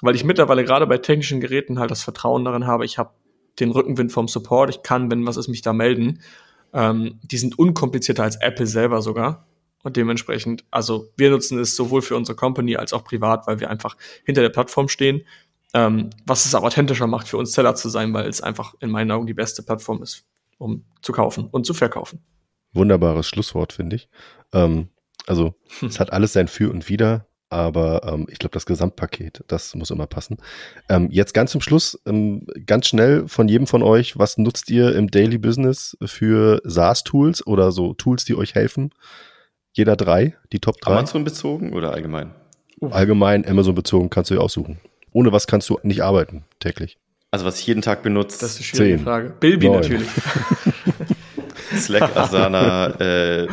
weil ich mittlerweile gerade bei technischen Geräten halt das Vertrauen darin habe, ich habe den Rückenwind vom Support, ich kann, wenn was ist, mich da melden. Ähm, die sind unkomplizierter als Apple selber sogar. Und dementsprechend, also wir nutzen es sowohl für unsere Company als auch privat, weil wir einfach hinter der Plattform stehen. Ähm, was es auch authentischer macht, für uns Seller zu sein, weil es einfach in meinen Augen die beste Plattform ist, um zu kaufen und zu verkaufen. Wunderbares Schlusswort, finde ich. Ähm, also es hat alles sein Für und Wider aber ähm, ich glaube, das Gesamtpaket, das muss immer passen. Ähm, jetzt ganz zum Schluss, ähm, ganz schnell von jedem von euch, was nutzt ihr im Daily Business für SaaS-Tools oder so Tools, die euch helfen? Jeder drei, die Top drei. Amazon bezogen oder allgemein? Allgemein, Amazon bezogen, kannst du dir aussuchen. Ohne was kannst du nicht arbeiten täglich? Also was ich jeden Tag benutze. Das ist eine schwierige Zehn. Frage. Bilby Neun. natürlich. [LAUGHS] Slack, Asana, äh,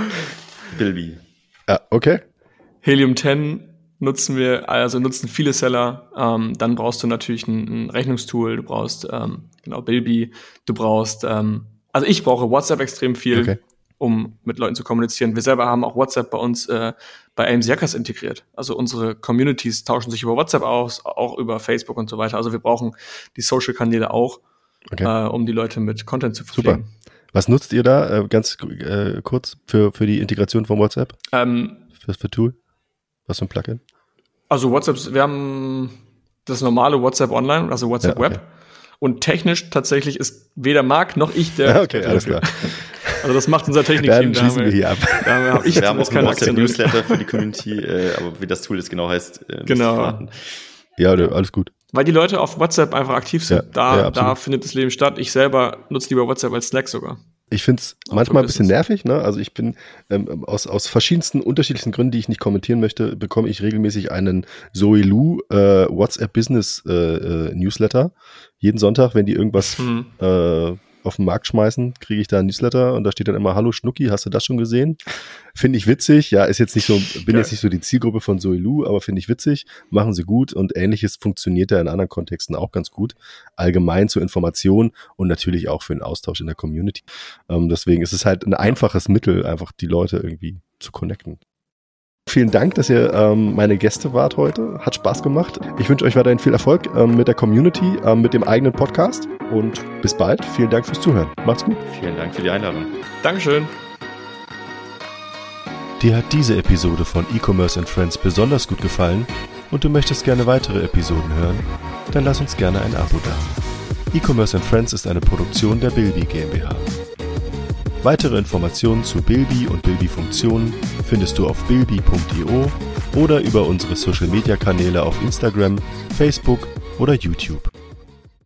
Bilby. Ja, okay. Helium 10 nutzen wir, also nutzen viele Seller. Ähm, dann brauchst du natürlich ein, ein Rechnungstool, du brauchst ähm, genau Bilby, du brauchst, ähm, also ich brauche WhatsApp extrem viel, okay. Um mit Leuten zu kommunizieren. Wir selber haben auch WhatsApp bei uns äh, bei AMC Hackers integriert. Also unsere Communities tauschen sich über WhatsApp aus, auch über Facebook und so weiter. Also wir brauchen die Social-Kanäle auch, okay. äh, um die Leute mit Content zu verstehen. Super. Was nutzt ihr da äh, ganz äh, kurz für, für die Integration von WhatsApp? Ähm, für, für Tool? Was für ein Plugin? Also WhatsApp, wir haben das normale WhatsApp Online, also WhatsApp ja, okay. Web. Und technisch tatsächlich ist weder Marc noch ich der. [LAUGHS] Okay, alles klar. [LAUGHS] Also das macht unser Technikteam. Dann schließen wir hier ab. Da haben ich wir haben auch einen WhatsApp-Newsletter für die Community, äh, aber wie das Tool jetzt genau heißt, äh, genau. Ja, alles gut. Weil die Leute auf WhatsApp einfach aktiv sind. Ja, da, ja, da findet das Leben statt. Ich selber nutze lieber WhatsApp als Slack sogar. Ich finde es manchmal ein bisschen nervig. Ne? Also ich bin ähm, aus, aus verschiedensten unterschiedlichen Gründen, die ich nicht kommentieren möchte, bekomme ich regelmäßig einen Zoe Lu äh, WhatsApp Business äh, äh, Newsletter. Jeden Sonntag, wenn die irgendwas hm. äh, auf den Markt schmeißen, kriege ich da ein Newsletter und da steht dann immer, hallo Schnucki, hast du das schon gesehen? Finde ich witzig. Ja, ist jetzt nicht so, bin ja. jetzt nicht so die Zielgruppe von Zoe Lu, aber finde ich witzig. Machen sie gut und ähnliches funktioniert ja in anderen Kontexten auch ganz gut. Allgemein zur Information und natürlich auch für den Austausch in der Community. Ähm, deswegen ist es halt ein einfaches Mittel, einfach die Leute irgendwie zu connecten. Vielen Dank, dass ihr ähm, meine Gäste wart heute. Hat Spaß gemacht. Ich wünsche euch weiterhin viel Erfolg ähm, mit der Community, ähm, mit dem eigenen Podcast und bis bald. Vielen Dank fürs Zuhören. Macht's gut. Vielen Dank für die Einladung. Dankeschön. Dir hat diese Episode von E-Commerce and Friends besonders gut gefallen und du möchtest gerne weitere Episoden hören? Dann lass uns gerne ein Abo da. E-Commerce and Friends ist eine Produktion der Bilby GmbH. Weitere Informationen zu Bilby und Bilby-Funktionen findest du auf bilby.io oder über unsere Social-Media-Kanäle auf Instagram, Facebook oder YouTube.